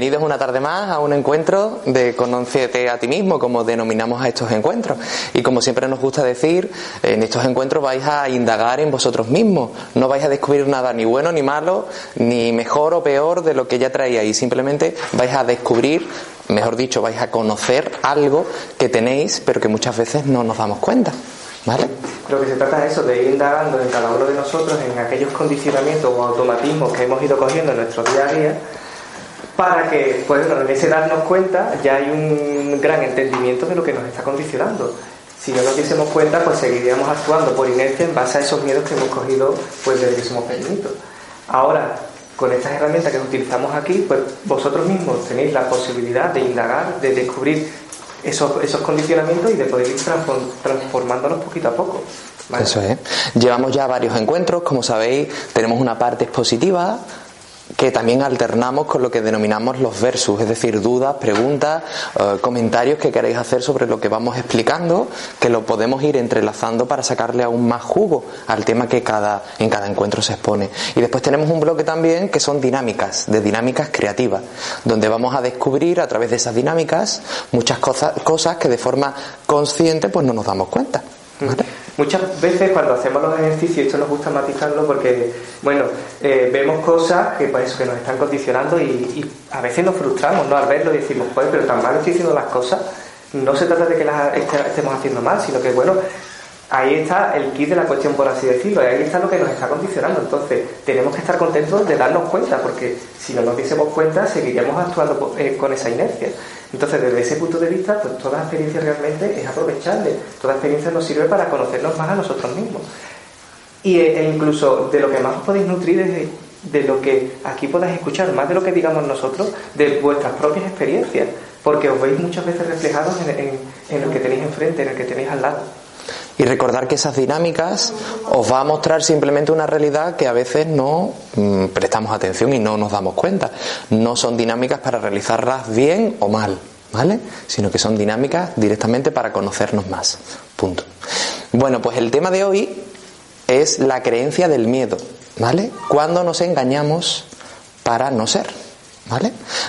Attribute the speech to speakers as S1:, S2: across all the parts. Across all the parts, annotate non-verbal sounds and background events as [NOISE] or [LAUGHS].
S1: Bienvenidos una tarde más a un encuentro de Conócete a ti mismo, como denominamos a estos encuentros. Y como siempre nos gusta decir, en estos encuentros vais a indagar en vosotros mismos. No vais a descubrir nada ni bueno ni malo, ni mejor o peor de lo que ya traíais. Simplemente vais a descubrir, mejor dicho, vais a conocer algo que tenéis, pero que muchas veces no nos damos cuenta. ¿Vale?
S2: Lo que se trata es eso, de ir indagando en cada uno de nosotros, en aquellos condicionamientos o automatismos que hemos ido cogiendo en nuestro día a día para que, pues en ese darnos cuenta ya hay un gran entendimiento de lo que nos está condicionando. Si no nos diésemos cuenta, pues seguiríamos actuando por inercia en base a esos miedos que hemos cogido pues desde que somos pequeñitos. Ahora, con estas herramientas que utilizamos aquí, pues vosotros mismos tenéis la posibilidad de indagar, de descubrir esos, esos condicionamientos y de poder ir transformándolos poquito a poco.
S1: Eso es. Llevamos ya varios encuentros, como sabéis, tenemos una parte expositiva, que también alternamos con lo que denominamos los versus, es decir, dudas, preguntas, eh, comentarios que queréis hacer sobre lo que vamos explicando, que lo podemos ir entrelazando para sacarle aún más jugo al tema que cada, en cada encuentro se expone. Y después tenemos un bloque también que son dinámicas, de dinámicas creativas, donde vamos a descubrir a través de esas dinámicas muchas cosas, cosas que de forma consciente pues no nos damos cuenta.
S2: Muchas veces cuando hacemos los ejercicios, esto nos gusta matizarlo porque, bueno, eh, vemos cosas que, pues, que nos están condicionando y, a veces nos frustramos ¿no? al verlo y decimos, pues, pero tan mal estoy haciendo las cosas. No se trata de que las estemos haciendo mal, sino que, bueno, ahí está el kit de la cuestión, por así decirlo, y ahí está lo que nos está condicionando. Entonces, tenemos que estar contentos de darnos cuenta, porque si no nos diésemos cuenta, seguiríamos actuando eh, con esa inercia. Entonces, desde ese punto de vista, pues toda experiencia realmente es aprovechable. Toda experiencia nos sirve para conocernos más a nosotros mismos. Y, e, e incluso de lo que más os podéis nutrir es de, lo que aquí podáis escuchar, más de lo que digamos nosotros, de vuestras propias experiencias, porque os veis muchas veces reflejados en, en el que tenéis enfrente, en el que tenéis al lado.
S1: Y recordar que esas dinámicas os va a mostrar simplemente una realidad que a veces no mm, prestamos atención y no nos damos cuenta. No son dinámicas para realizarlas bien o mal, ¿vale? Sino que son dinámicas directamente para conocernos más. Punto. Bueno, pues el tema de hoy es la creencia del miedo, ¿vale? Cuando nos engañamos para no ser.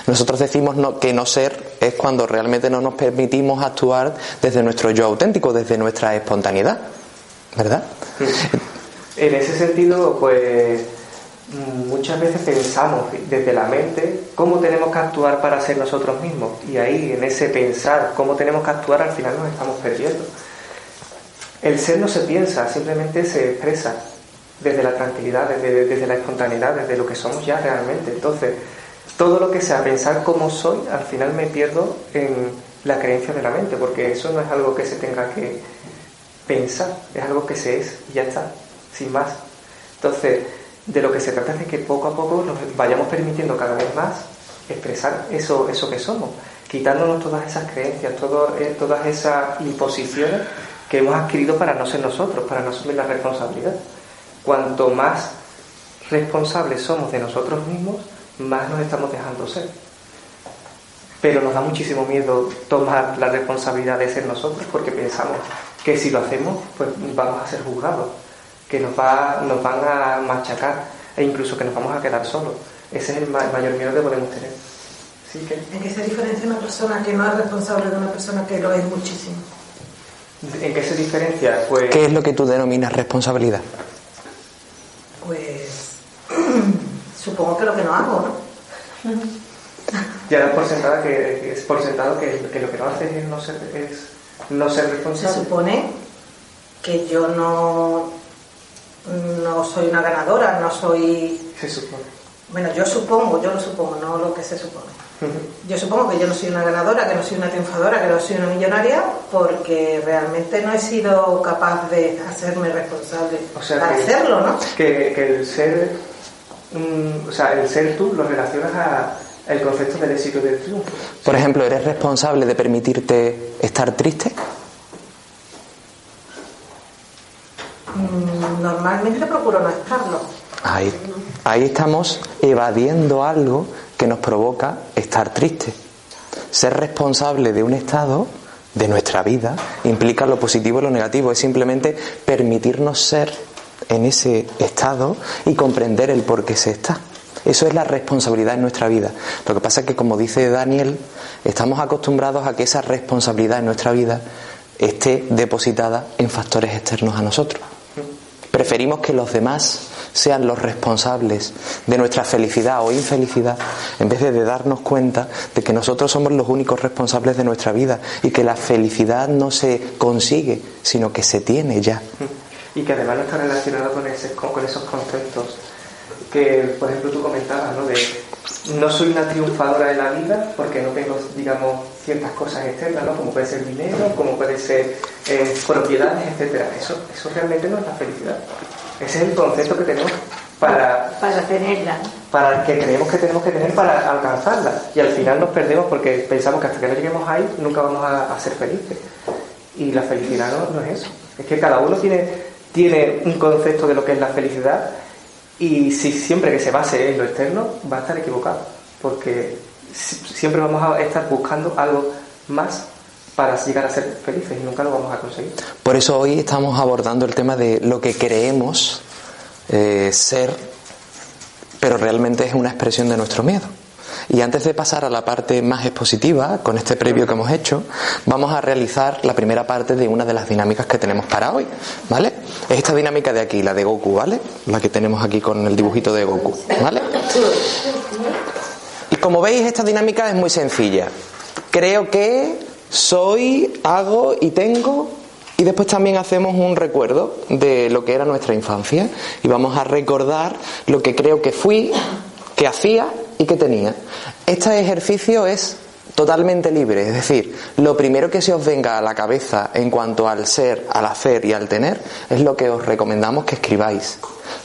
S1: Nosotros decimos que no ser es cuando realmente no nos permitimos actuar desde nuestro yo auténtico, desde nuestra espontaneidad, ¿verdad?
S2: En ese sentido, pues muchas veces pensamos desde la mente cómo tenemos que actuar para ser nosotros mismos y ahí en ese pensar cómo tenemos que actuar al final nos estamos perdiendo. El ser no se piensa, simplemente se expresa desde la tranquilidad, desde, desde la espontaneidad, desde lo que somos ya realmente. Entonces, todo lo que sea pensar cómo soy, al final me pierdo en la creencia de la mente, porque eso no es algo que se tenga que pensar, es algo que se es y ya está, sin más. Entonces, de lo que se trata es de que poco a poco nos vayamos permitiendo cada vez más expresar eso, eso que somos, quitándonos todas esas creencias, eh, todas esas imposiciones que hemos adquirido para no ser nosotros, para no asumir la responsabilidad. Cuanto más responsables somos de nosotros mismos, más nos estamos dejando ser. Pero nos da muchísimo miedo tomar la responsabilidad de ser nosotros porque pensamos que si lo hacemos, pues vamos a ser juzgados, que nos, va, nos van a machacar e incluso que nos vamos a quedar solos. Ese es el mayor miedo que podemos tener.
S3: ¿En qué se diferencia una persona que no es responsable de una persona que lo es muchísimo?
S2: ¿En qué se diferencia?
S1: Pues... ¿Qué es lo que tú denominas responsabilidad?
S3: Pues Supongo que lo que no hago, ¿no? [LAUGHS]
S2: Ya das por sentada que, es por sentado que, lo que no haces es no ser, es no ser responsable.
S3: Se supone que yo no, no soy una ganadora, no soy.
S2: Se supone.
S3: Bueno, yo supongo, yo lo supongo, no lo que se supone. Yo supongo que yo no soy una ganadora, que no soy una triunfadora, que no soy una millonaria, porque realmente no he sido capaz de hacerme responsable
S2: o sea,
S3: para hacerlo, ¿no?
S2: Que, que el ser o sea, el ser tú lo relacionas a el concepto del éxito y del triunfo.
S1: Por ejemplo, ¿eres responsable de permitirte estar triste?
S3: Mm, normalmente procuro no estarlo.
S1: Ahí, ahí estamos evadiendo algo que nos provoca estar triste. Ser responsable de un estado de nuestra vida implica lo positivo y lo negativo, es simplemente permitirnos ser en ese estado y comprender el por qué se está. Eso es la responsabilidad en nuestra vida. Lo que pasa es que, como dice Daniel, estamos acostumbrados a que esa responsabilidad en nuestra vida esté depositada en factores externos a nosotros. Preferimos que los demás sean los responsables de nuestra felicidad o infelicidad, en vez de darnos cuenta de que nosotros somos los únicos responsables de nuestra vida y que la felicidad no se consigue, sino que se tiene ya.
S2: Y que además no está relacionado con, ese, con esos conceptos que, por ejemplo, tú comentabas, ¿no? De no soy una triunfadora de la vida porque no tengo, digamos, ciertas cosas externas, ¿no? Como puede ser dinero, como puede ser eh, propiedades, etcétera. Eso, eso realmente no es la felicidad. Ese es el concepto que tenemos para,
S3: para tenerla.
S2: Para que creemos que tenemos que tener para alcanzarla. Y al final nos perdemos porque pensamos que hasta que no lleguemos ahí nunca vamos a, ser felices. Y la felicidad no, no, es eso. Es que cada uno tiene, tiene un concepto de lo que es la felicidad y si siempre que se base en lo externo va a estar equivocado. Porque siempre vamos a estar buscando algo más para llegar a ser felices y nunca lo vamos a conseguir.
S1: Por eso hoy estamos abordando el tema de lo que creemos eh, ser, pero realmente es una expresión de nuestro miedo. Y antes de pasar a la parte más expositiva, con este previo que hemos hecho, vamos a realizar la primera parte de una de las dinámicas que tenemos para hoy, ¿vale? Es esta dinámica de aquí, la de Goku, ¿vale? La que tenemos aquí con el dibujito de Goku, ¿vale? Y como veis, esta dinámica es muy sencilla. Creo que soy, hago y tengo. Y después también hacemos un recuerdo de lo que era nuestra infancia. Y vamos a recordar lo que creo que fui, que hacía y que tenía. Este ejercicio es totalmente libre, es decir, lo primero que se os venga a la cabeza en cuanto al ser, al hacer y al tener es lo que os recomendamos que escribáis,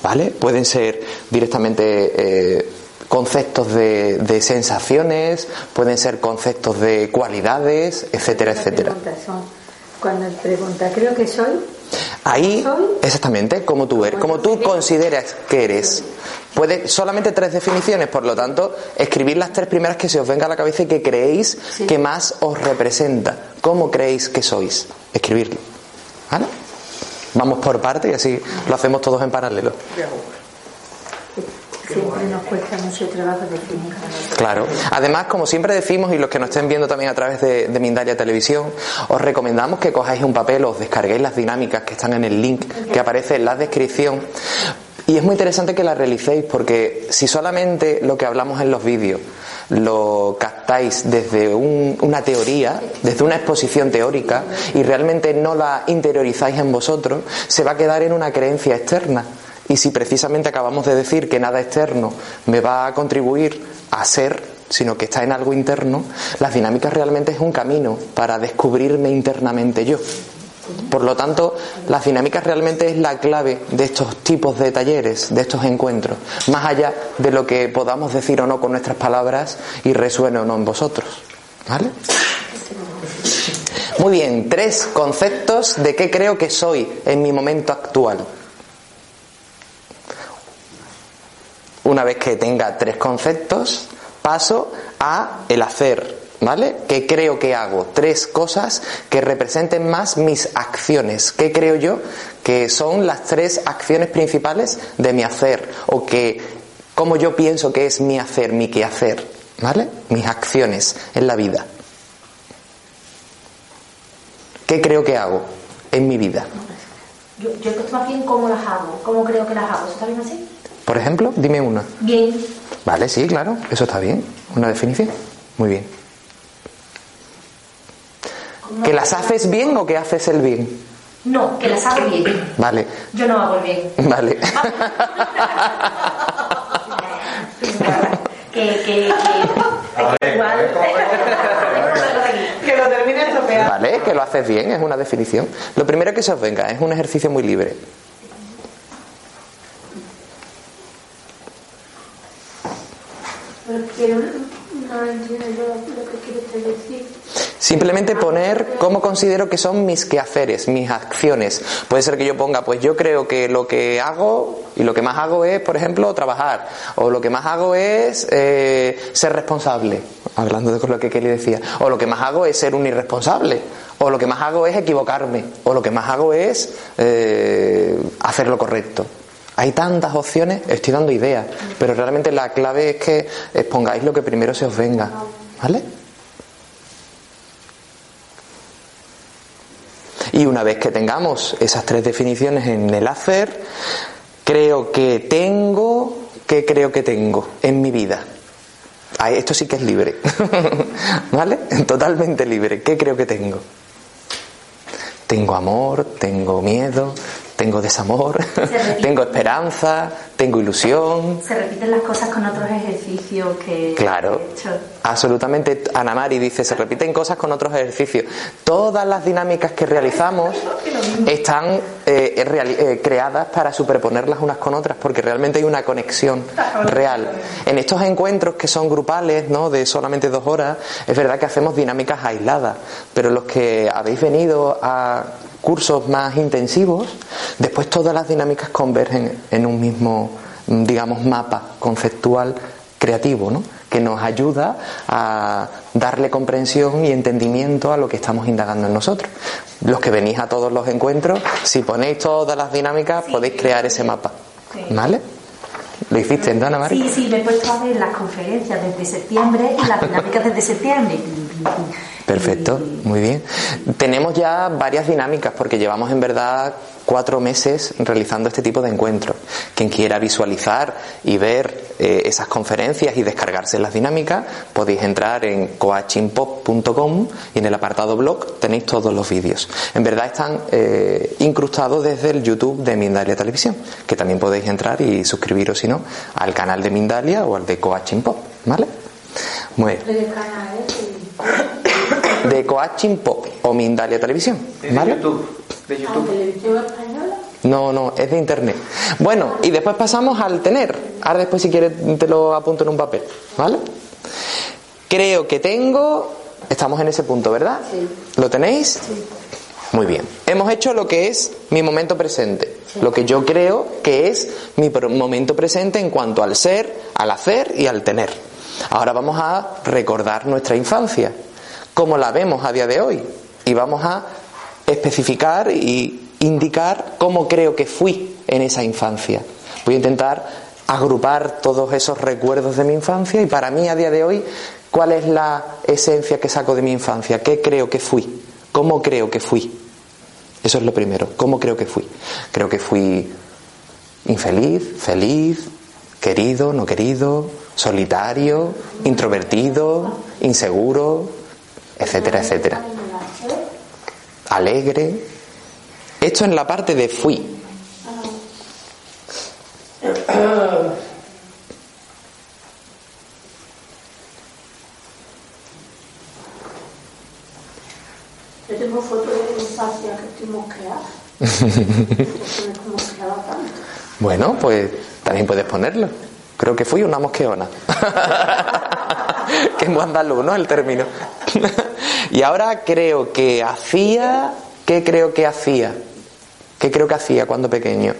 S1: ¿vale? Pueden ser directamente eh, conceptos de, de, sensaciones, pueden ser conceptos de cualidades, etcétera, etcétera.
S3: Cuando pregunta, creo que soy.
S1: Ahí, exactamente, como tú eres, como tú consideras que eres. Puede solamente tres definiciones, por lo tanto, escribir las tres primeras que se os venga a la cabeza y que creéis que más os representa. ¿Cómo creéis que sois? Escribirlo. ¿Vale? Vamos por parte y así lo hacemos todos en paralelo.
S3: Siempre nos cuesta mucho trabajo definir.
S1: Claro. Además, como siempre decimos, y los que nos estén viendo también a través de, de Mindalia Televisión, os recomendamos que cojáis un papel, os descarguéis las dinámicas que están en el link que aparece en la descripción. Y es muy interesante que la realicéis porque si solamente lo que hablamos en los vídeos lo captáis desde una teoría, desde una exposición teórica y realmente no la interiorizáis en vosotros, se va a quedar en una creencia externa. Y si precisamente acabamos de decir que nada externo me va a contribuir a ser, sino que está en algo interno, las dinámicas realmente es un camino para descubrirme internamente yo. Por lo tanto, las dinámicas realmente es la clave de estos tipos de talleres, de estos encuentros, más allá de lo que podamos decir o no con nuestras palabras y resuene o no en vosotros. ¿Vale? Muy bien, tres conceptos de qué creo que soy en mi momento actual. Una vez que tenga tres conceptos, paso a el hacer, ¿vale? ¿Qué creo que hago? Tres cosas que representen más mis acciones. ¿Qué creo yo que son las tres acciones principales de mi hacer? O que, cómo yo pienso que es mi hacer, mi quehacer, ¿vale? Mis acciones en la vida. ¿Qué creo que hago en mi vida?
S4: Yo, yo más bien cómo las hago, cómo creo que las hago. está bien así?
S1: Por ejemplo, dime una.
S4: Bien.
S1: Vale, sí, claro, eso está bien. Una definición. Muy bien. ¿Que las haces bien o que haces el bien?
S4: No, que las hago bien.
S1: Vale.
S4: Yo no hago el bien.
S1: Vale. [LAUGHS]
S4: que, que, que, igual.
S3: que lo termine estropeado.
S1: Vale, que lo haces bien, es una definición. Lo primero que se os venga, es un ejercicio muy libre. Simplemente poner cómo considero que son mis quehaceres, mis acciones. Puede ser que yo ponga, pues yo creo que lo que hago y lo que más hago es, por ejemplo, trabajar. O lo que más hago es eh, ser responsable, hablando de lo que Kelly decía. O lo que más hago es ser un irresponsable. O lo que más hago es equivocarme. O lo que más hago es eh, hacer lo correcto. Hay tantas opciones, estoy dando ideas, pero realmente la clave es que expongáis lo que primero se os venga. ¿Vale? Y una vez que tengamos esas tres definiciones en el hacer, creo que tengo, ¿qué creo que tengo en mi vida? esto sí que es libre. [LAUGHS] ¿Vale? Totalmente libre. ¿Qué creo que tengo? Tengo amor, tengo miedo, tengo desamor, [LAUGHS] tengo esperanza, tengo ilusión.
S4: Se repiten las cosas con otros ejercicios que
S1: claro,
S4: he hecho.
S1: Absolutamente. Ana Mari dice, se repiten cosas con otros ejercicios. Todas las dinámicas que realizamos [LAUGHS] están eh, eh, creadas para superponerlas unas con otras, porque realmente hay una conexión real. En estos encuentros que son grupales, ¿no? de solamente dos horas, es verdad que hacemos dinámicas aisladas, pero los que habéis venido a cursos más intensivos, después todas las dinámicas convergen en un mismo, digamos, mapa conceptual creativo, ¿no? que nos ayuda a darle comprensión y entendimiento a lo que estamos indagando en nosotros. Los que venís a todos los encuentros, si ponéis todas las dinámicas, podéis crear ese mapa. ¿Vale? ¿Lo hiciste, Ana María?
S4: Sí, sí, me he puesto a ver las conferencias desde septiembre y las dinámicas desde septiembre.
S1: Perfecto, muy bien. Tenemos ya varias dinámicas porque llevamos en verdad cuatro meses realizando este tipo de encuentros. Quien quiera visualizar y ver eh, esas conferencias y descargarse las dinámicas, podéis entrar en coachingpop.com y en el apartado blog tenéis todos los vídeos. En verdad están eh, incrustados desde el YouTube de Mindalia Televisión, que también podéis entrar y suscribiros, si no, al canal de Mindalia o al de Coaching Pop, ¿vale? Muy bien [COUGHS] de Coaching Pop o Mindalia Televisión. ¿Vale?
S2: De YouTube. ¿De YouTube?
S4: televisión española?
S1: No, no, es de internet. Bueno, y después pasamos al tener. Ahora después si quieres te lo apunto en un papel, ¿vale? Creo que tengo, estamos en ese punto, ¿verdad?
S4: Sí.
S1: ¿Lo tenéis?
S4: Sí.
S1: Muy bien. Hemos hecho lo que es mi momento presente, lo que yo creo que es mi momento presente en cuanto al ser, al hacer y al tener. Ahora vamos a recordar nuestra infancia, como la vemos a día de hoy. Y vamos a especificar y indicar cómo creo que fui en esa infancia. Voy a intentar agrupar todos esos recuerdos de mi infancia y para mí a día de hoy, ¿cuál es la esencia que saco de mi infancia? ¿Qué creo que fui? ¿Cómo creo que fui? Eso es lo primero. ¿Cómo creo que fui? Creo que fui infeliz, feliz, querido, no querido, solitario, introvertido, inseguro, etcétera, etcétera. Alegre. Esto en la parte de fui.
S4: Yo tengo fotos de infancia que estoy mosqueada. [LAUGHS]
S1: bueno, pues también puedes ponerlo. Creo que fui una mosqueona. que es muy andaluz, ¿no? El término. [LAUGHS] y ahora creo que hacía. ¿Qué creo que hacía? ¿Qué creo que hacía cuando pequeño?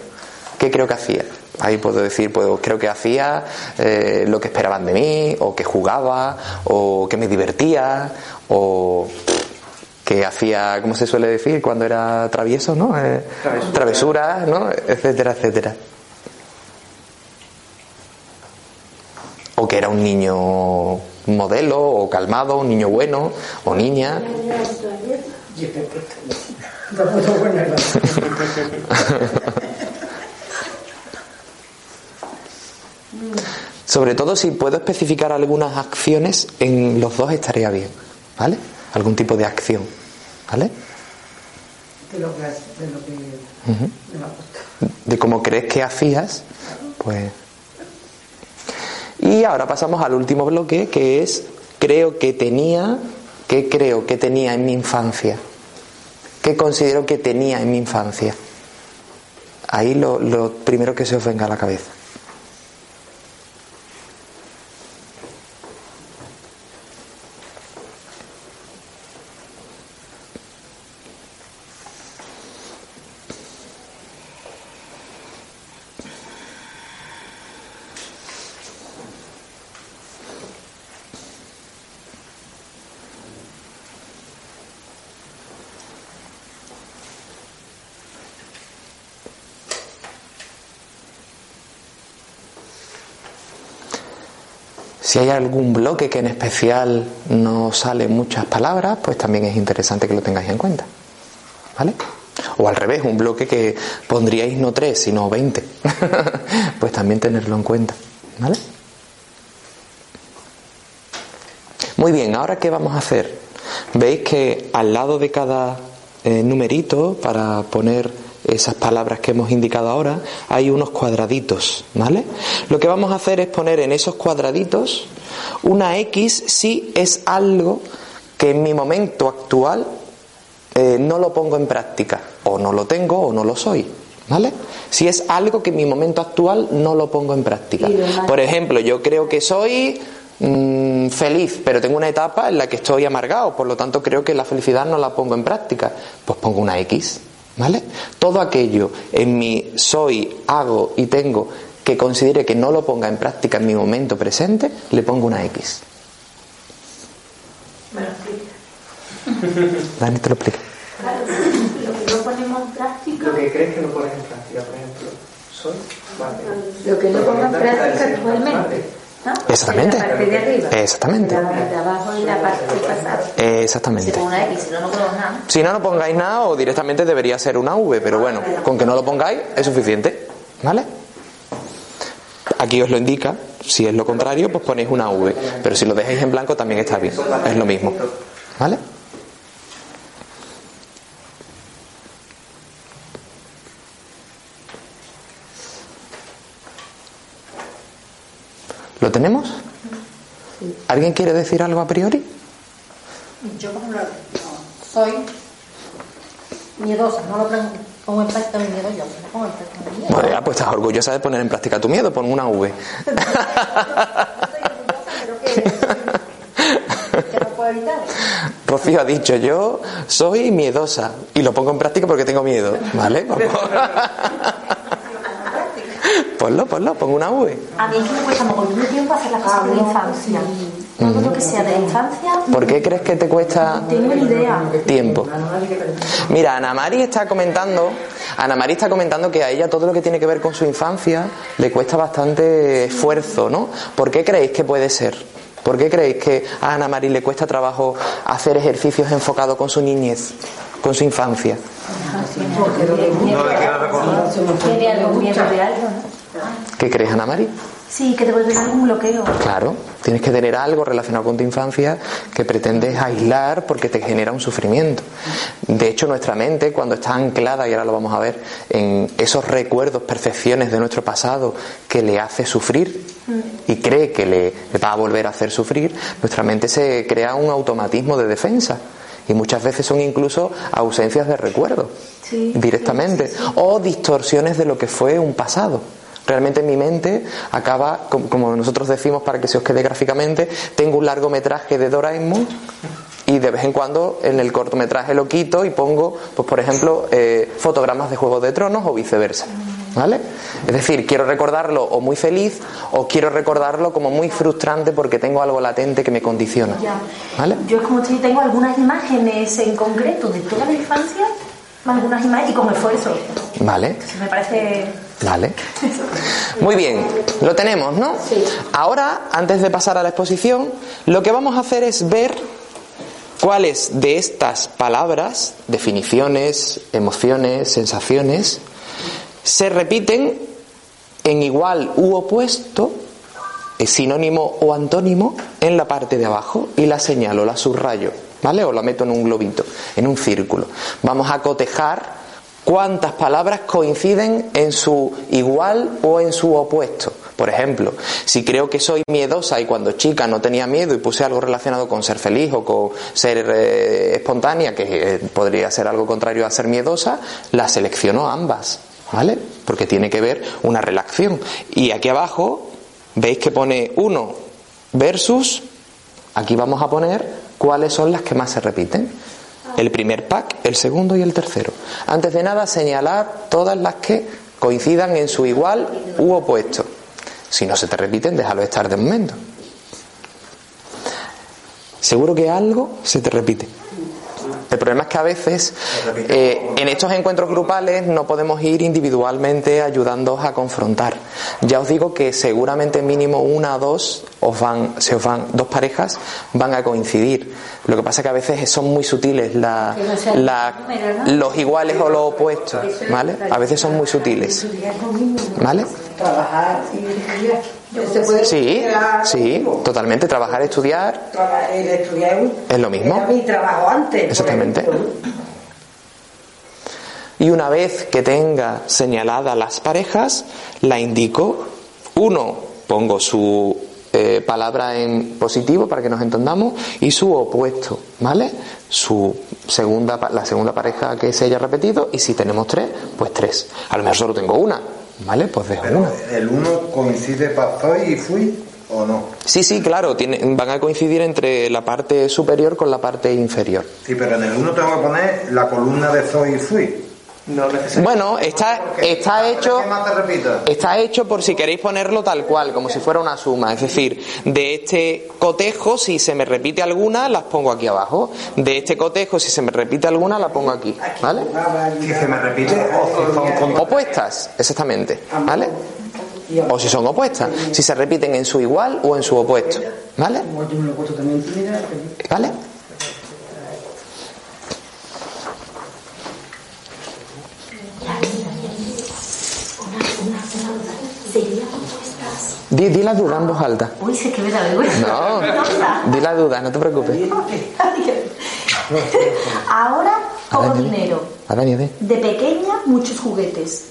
S1: ¿Qué creo que hacía? Ahí puedo decir, pues creo que hacía eh, lo que esperaban de mí, o que jugaba, o que me divertía, o que hacía, ¿cómo se suele decir? Cuando era travieso, ¿no? Eh, travesuras, ¿no? Etcétera, etcétera. O que era un niño modelo, o calmado, un niño bueno, o niña. Sobre todo si puedo especificar algunas acciones en los dos estaría bien, ¿vale? Algún tipo de acción, ¿vale?
S3: De lo que, de, lo que
S1: de cómo crees que hacías, pues y ahora pasamos al último bloque, que es creo que tenía, ¿qué creo que tenía en mi infancia? ¿Qué considero que tenía en mi infancia? Ahí lo, lo primero que se os venga a la cabeza. Si hay algún bloque que en especial no sale muchas palabras, pues también es interesante que lo tengáis en cuenta. ¿Vale? O al revés, un bloque que pondríais no tres, sino veinte. [LAUGHS] pues también tenerlo en cuenta. ¿Vale? Muy bien, ahora qué vamos a hacer? Veis que al lado de cada eh, numerito, para poner esas palabras que hemos indicado ahora, hay unos cuadraditos, ¿vale? Lo que vamos a hacer es poner en esos cuadraditos una X si es algo que en mi momento actual eh, no lo pongo en práctica, o no lo tengo o no lo soy, ¿vale? Si es algo que en mi momento actual no lo pongo en práctica. Por ejemplo, yo creo que soy mm, feliz, pero tengo una etapa en la que estoy amargado, por lo tanto creo que la felicidad no la pongo en práctica, pues pongo una X. ¿Vale? Todo aquello en mi soy, hago y tengo que considere que no lo ponga en práctica en mi momento presente, le pongo una X.
S4: Me lo [LAUGHS]
S1: Dani te lo explica.
S4: Claro, lo que no ponemos en práctica.
S2: Lo que crees que no pones en práctica, por ejemplo, soy. Vale.
S4: Lo que no pongo en práctica actualmente. ¿No?
S1: Exactamente.
S4: La parte de arriba.
S1: Exactamente.
S4: La parte de abajo y la parte.
S1: Exactamente.
S4: Si pongo una X, si no, no nada.
S1: Si no, no pongáis nada o directamente debería ser una V, pero bueno, con que no lo pongáis es suficiente. ¿Vale? Aquí os lo indica, si es lo contrario, pues ponéis una V, pero si lo dejáis en blanco también está bien, es lo mismo. ¿Vale? ¿Lo tenemos? ¿Alguien quiere decir algo a priori?
S5: Yo, por ejemplo, soy miedosa, no lo pongo en práctica mi miedo yo, no pongo en práctica mi miedo.
S1: Pues, ya, pues estás orgullosa de poner en práctica tu miedo, pon una V. Rocío ha dicho, yo soy miedosa y lo pongo en práctica porque tengo miedo, ¿vale? [LAUGHS] Ponlo, ponlo, pongo una V.
S4: A mí es que me cuesta de tiempo hacer las cosas de la infancia. Todo lo que sea de la infancia,
S1: ¿Por qué crees que te cuesta
S4: no tengo idea.
S1: tiempo? Mira, Ana Mari está comentando, Ana Mari está comentando que a ella todo lo que tiene que ver con su infancia le cuesta bastante esfuerzo, ¿no? ¿Por qué creéis que puede ser? ¿Por qué creéis que a Ana Mari le cuesta trabajo hacer ejercicios enfocados con su niñez, con su infancia? ¿Qué crees, Ana Mari?
S4: Sí, que te vuelve algún bloqueo.
S1: Claro, tienes que tener algo relacionado con tu infancia que pretendes aislar porque te genera un sufrimiento. De hecho, nuestra mente, cuando está anclada, y ahora lo vamos a ver, en esos recuerdos, percepciones de nuestro pasado que le hace sufrir y cree que le va a volver a hacer sufrir, nuestra mente se crea un automatismo de defensa. Y muchas veces son incluso ausencias de recuerdo
S4: Sí.
S1: directamente o distorsiones de lo que fue un pasado. Realmente mi mente acaba, com- como nosotros decimos para que se os quede gráficamente, tengo un largometraje de Doraemon y de vez en cuando en el cortometraje lo quito y pongo, pues por ejemplo, eh, fotogramas de Juego de Tronos o viceversa. ¿Vale? Es decir, quiero recordarlo o muy feliz o quiero recordarlo como muy frustrante porque tengo algo latente que me condiciona. ¿Vale?
S4: Yo es como si tengo algunas imágenes en concreto de toda la infancia, algunas imágenes y con esfuerzo.
S1: ¿Vale?
S4: Entonces me parece
S1: Vale. [LAUGHS] Muy bien, lo tenemos, ¿no? Ahora, antes de pasar a la exposición, lo que vamos a hacer es ver cuáles de estas palabras, definiciones, emociones, sensaciones, se repiten en igual u opuesto, es sinónimo o antónimo, en la parte de abajo y la señalo, la subrayo, ¿vale? O la meto en un globito, en un círculo. Vamos a cotejar cuántas palabras coinciden en su igual o en su opuesto. Por ejemplo, si creo que soy miedosa y cuando chica no tenía miedo y puse algo relacionado con ser feliz o con ser eh, espontánea, que eh, podría ser algo contrario a ser miedosa, la selecciono ambas, ¿vale? Porque tiene que ver una relación. Y aquí abajo veis que pone uno versus, aquí vamos a poner cuáles son las que más se repiten. El primer pack, el segundo y el tercero. Antes de nada, señalar todas las que coincidan en su igual u opuesto. Si no se te repiten, déjalo estar de momento. Seguro que algo se te repite. El problema es que a veces eh, en estos encuentros grupales no podemos ir individualmente ayudándoos a confrontar. Ya os digo que seguramente mínimo una o dos os van, se os van, dos parejas van a coincidir. Lo que pasa es que a veces son muy sutiles la, la- los iguales o los opuestos, ¿vale? A veces son muy sutiles, ¿vale?
S3: Trabajar y. Se puede
S1: Sí, sí, totalmente. Trabajar, estudiar,
S3: El estudiar es
S1: lo mismo.
S3: Era mi trabajo antes.
S1: Exactamente. Y una vez que tenga señaladas las parejas, la indico. Uno, pongo su eh, palabra en positivo para que nos entendamos y su opuesto, ¿vale? Su segunda, la segunda pareja que se haya repetido y si tenemos tres, pues tres. A lo mejor solo tengo una, ¿vale? Pues dejo
S6: Pero el uno coincide para soy y fui o no.
S1: Sí, sí, claro, tiene- van a coincidir entre la parte superior con la parte inferior.
S6: Sí, pero en el uno tengo que poner la columna de soy y fui.
S2: No.
S1: Bueno, está, está hecho... Está hecho por si queréis ponerlo tal cual, como si fuera una suma. Es decir, de este cotejo, si se me repite alguna, las pongo aquí abajo. De este cotejo, si se me repite alguna, la pongo aquí. ¿Vale?
S6: Si se me repite o son
S1: Opuestas, exactamente. ¿Vale? O si son opuestas. Si se repiten en su igual o en su opuesto. ¿Vale? ¿Vale?
S4: Sería
S1: Di, di la duda en voz alta.
S4: Uy, sé que me da vergüenza. [LAUGHS]
S1: No, di la duda, no te preocupes. [LAUGHS]
S4: Ahora, poco dinero. De pequeña, muchos juguetes.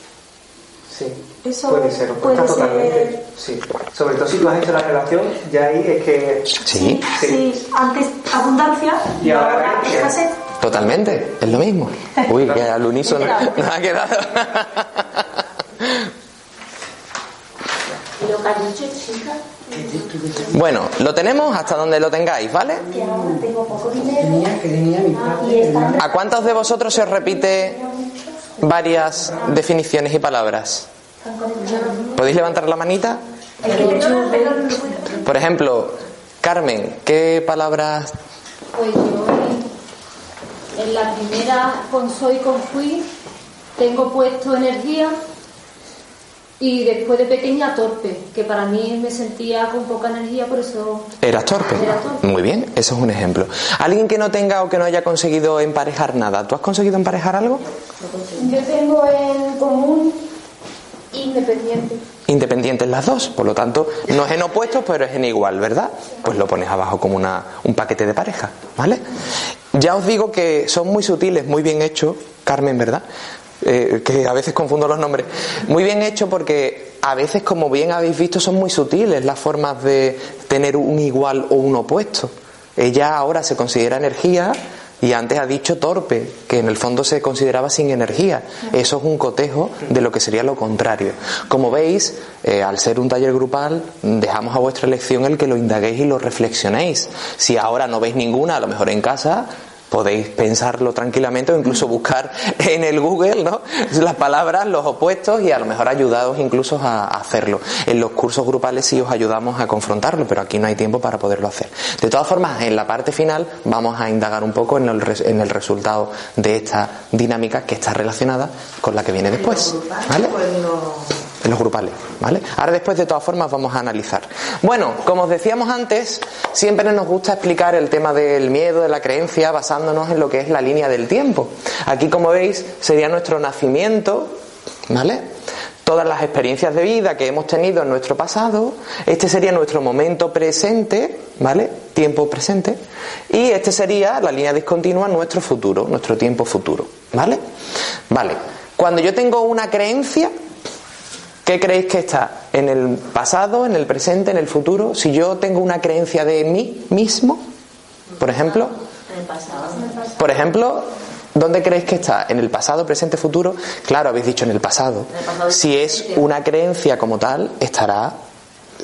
S2: Sí.
S4: Eso
S2: puede ser,
S4: puede ser-
S2: totalmente. Sí. Sobre todo si tú has hecho la relación, ya ahí es que.
S1: Sí,
S4: Sí, antes abundancia y,
S2: Y ahora
S4: escasez.
S1: totalmente. Es lo mismo. Uy, que al unísono [LAUGHS] nos ha quedado. Bueno, lo tenemos hasta donde lo tengáis, ¿vale? ¿A cuántos de vosotros se os repite varias definiciones y palabras? ¿Podéis levantar la manita? Por ejemplo, Carmen, ¿qué palabras?
S7: Pues yo en la primera con soy con fui tengo puesto energía y después de pequeña torpe, que para mí me sentía con poca energía, por eso
S1: Eras torpe.
S7: Era torpe.
S1: Muy bien, eso es un ejemplo. Alguien que no tenga o que no haya conseguido emparejar nada, ¿tú has conseguido emparejar algo?
S7: yo tengo en común independiente.
S1: Independientes las dos, por lo tanto, no es en opuestos, pero es en igual, ¿verdad? Pues lo pones abajo como una, un paquete de pareja, ¿vale? Ya os digo que son muy sutiles, muy bien hechos, Carmen, ¿verdad? Eh, que a veces confundo los nombres. Muy bien hecho porque a veces, como bien habéis visto, son muy sutiles las formas de tener un igual o un opuesto. Ella ahora se considera energía y antes ha dicho torpe, que en el fondo se consideraba sin energía. Eso es un cotejo de lo que sería lo contrario. Como veis, eh, al ser un taller grupal, dejamos a vuestra elección el que lo indaguéis y lo reflexionéis. Si ahora no veis ninguna, a lo mejor en casa, podéis pensarlo tranquilamente o incluso buscar en el Google ¿no? las palabras, los opuestos y a lo mejor ayudados incluso a, hacerlo. En los cursos grupales sí os ayudamos a confrontarlo, pero aquí no hay tiempo para poderlo hacer. De todas formas, en la parte final vamos a indagar un poco en el, res- en el resultado de esta dinámica que está relacionada con la que viene después. ¿Vale? Los grupales, ¿vale? Ahora después de todas formas vamos a analizar. Bueno, como os decíamos antes, siempre nos gusta explicar el tema del miedo, de la creencia, basándonos en lo que es la línea del tiempo. Aquí, como veis, sería nuestro nacimiento, ¿vale? Todas las experiencias de vida que hemos tenido en nuestro pasado, este sería nuestro momento presente, ¿vale? Tiempo presente. Y este sería la línea discontinua, nuestro futuro, nuestro tiempo futuro, ¿vale? Vale. Cuando yo tengo una creencia, ¿Qué creéis que está? ¿En el pasado, en el presente, en el futuro? Si yo tengo una creencia de mí mismo, por ejemplo, por ejemplo, ¿dónde creéis que está? ¿En el pasado, presente, futuro? Claro, habéis dicho en el pasado. Si es una creencia como tal, estará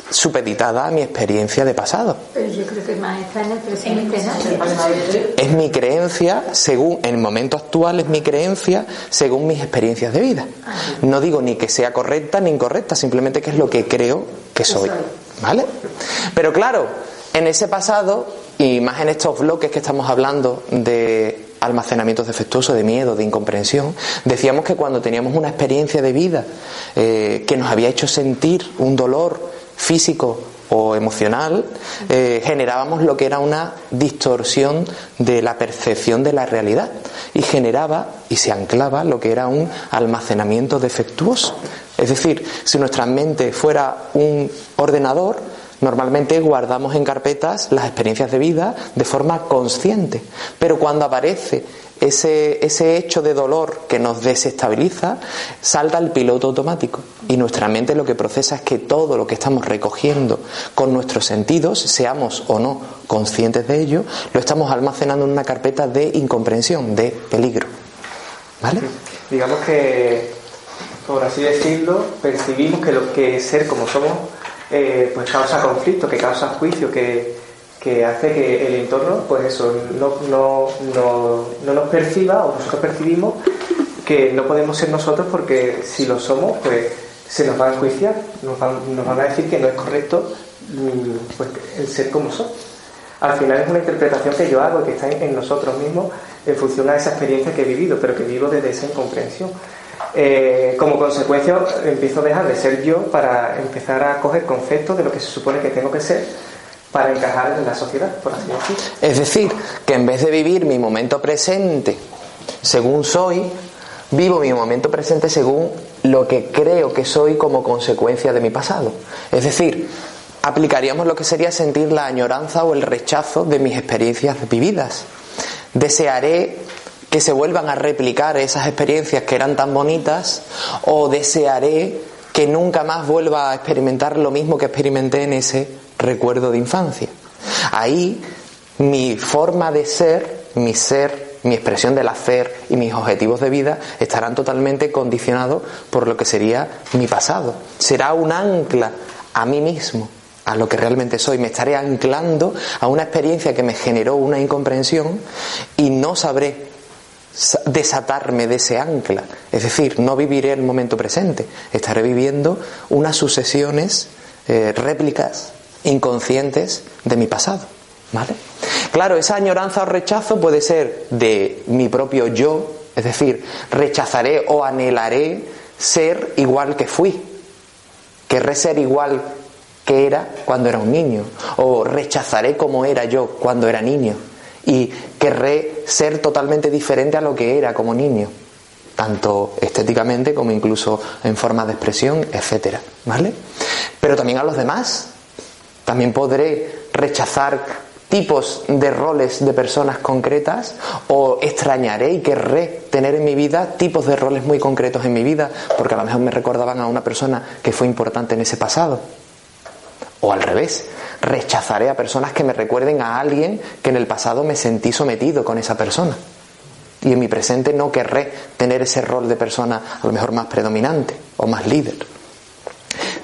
S1: supeditada a mi experiencia de pasado.
S7: Pero yo creo que más está en el presente, ¿no?
S1: Es mi creencia, según, en el momento actual es mi creencia según mis experiencias de vida. No digo ni que sea correcta ni incorrecta, simplemente que es lo que creo que soy. ¿Vale? Pero claro, en ese pasado, y más en estos bloques que estamos hablando de almacenamientos defectuosos de miedo, de incomprensión, decíamos que cuando teníamos una experiencia de vida eh, que nos había hecho sentir un dolor físico o emocional, eh, generábamos lo que era una distorsión de la percepción de la realidad y generaba y se anclaba lo que era un almacenamiento defectuoso. Es decir, si nuestra mente fuera un ordenador, normalmente guardamos en carpetas las experiencias de vida de forma consciente, pero cuando aparece ese, ese hecho de dolor que nos desestabiliza, salta el piloto automático. Y nuestra mente lo que procesa es que todo lo que estamos recogiendo con nuestros sentidos, seamos o no conscientes de ello, lo estamos almacenando en una carpeta de incomprensión, de peligro. ¿Vale?
S2: Digamos que, por así decirlo, percibimos que lo que ser como somos, eh, pues causa conflicto, que causa juicio, que, que hace que el entorno, pues eso, no, no, no, no, nos perciba o nosotros percibimos que no podemos ser nosotros porque si lo somos, pues se nos va a enjuiciar, nos van, a decir que no es correcto mm, pues, el ser como somos. Al final es una interpretación que yo hago y que está en nosotros mismos en función a esa experiencia que he vivido, pero que vivo desde esa incomprensión. Eh, como consecuencia empiezo a dejar de ser yo para empezar a coger conceptos de lo que se supone que tengo que ser para encajar en la sociedad, por así decirlo.
S1: Es decir, que en vez de vivir mi momento presente según soy, vivo mi momento presente según lo que creo que soy como consecuencia de mi pasado. Es decir, aplicaríamos lo que sería sentir la añoranza o el rechazo de mis experiencias vividas. Desearé que se vuelvan a replicar esas experiencias que eran tan bonitas o desearé que nunca más vuelva a experimentar lo mismo que experimenté en ese recuerdo de infancia. Ahí mi forma de ser, mi ser, mi expresión del hacer y mis objetivos de vida estarán totalmente condicionados por lo que sería mi pasado. Será un ancla a mí mismo, a lo que realmente soy. Me estaré anclando a una experiencia que me generó una incomprensión y no sabré desatarme de ese ancla. Es decir, no viviré el momento presente, estaré viviendo unas sucesiones, eh, réplicas inconscientes de mi pasado. ¿Vale? Claro, esa añoranza o rechazo puede ser de mi propio yo, es decir, rechazaré o anhelaré ser igual que fui. Querré ser igual que era cuando era un niño. O rechazaré como era yo cuando era niño. Y querré ser totalmente diferente a lo que era como niño. Tanto estéticamente como incluso en forma de expresión, etcétera. ¿Vale? Pero también a los demás. También podré rechazar tipos de roles de personas concretas o extrañaré y querré tener en mi vida tipos de roles muy concretos en mi vida porque a lo mejor me recordaban a una persona que fue importante en ese pasado. O al revés, rechazaré a personas que me recuerden a alguien que en el pasado me sentí sometido con esa persona. Y en mi presente no querré tener ese rol de persona a lo mejor más predominante o más líder.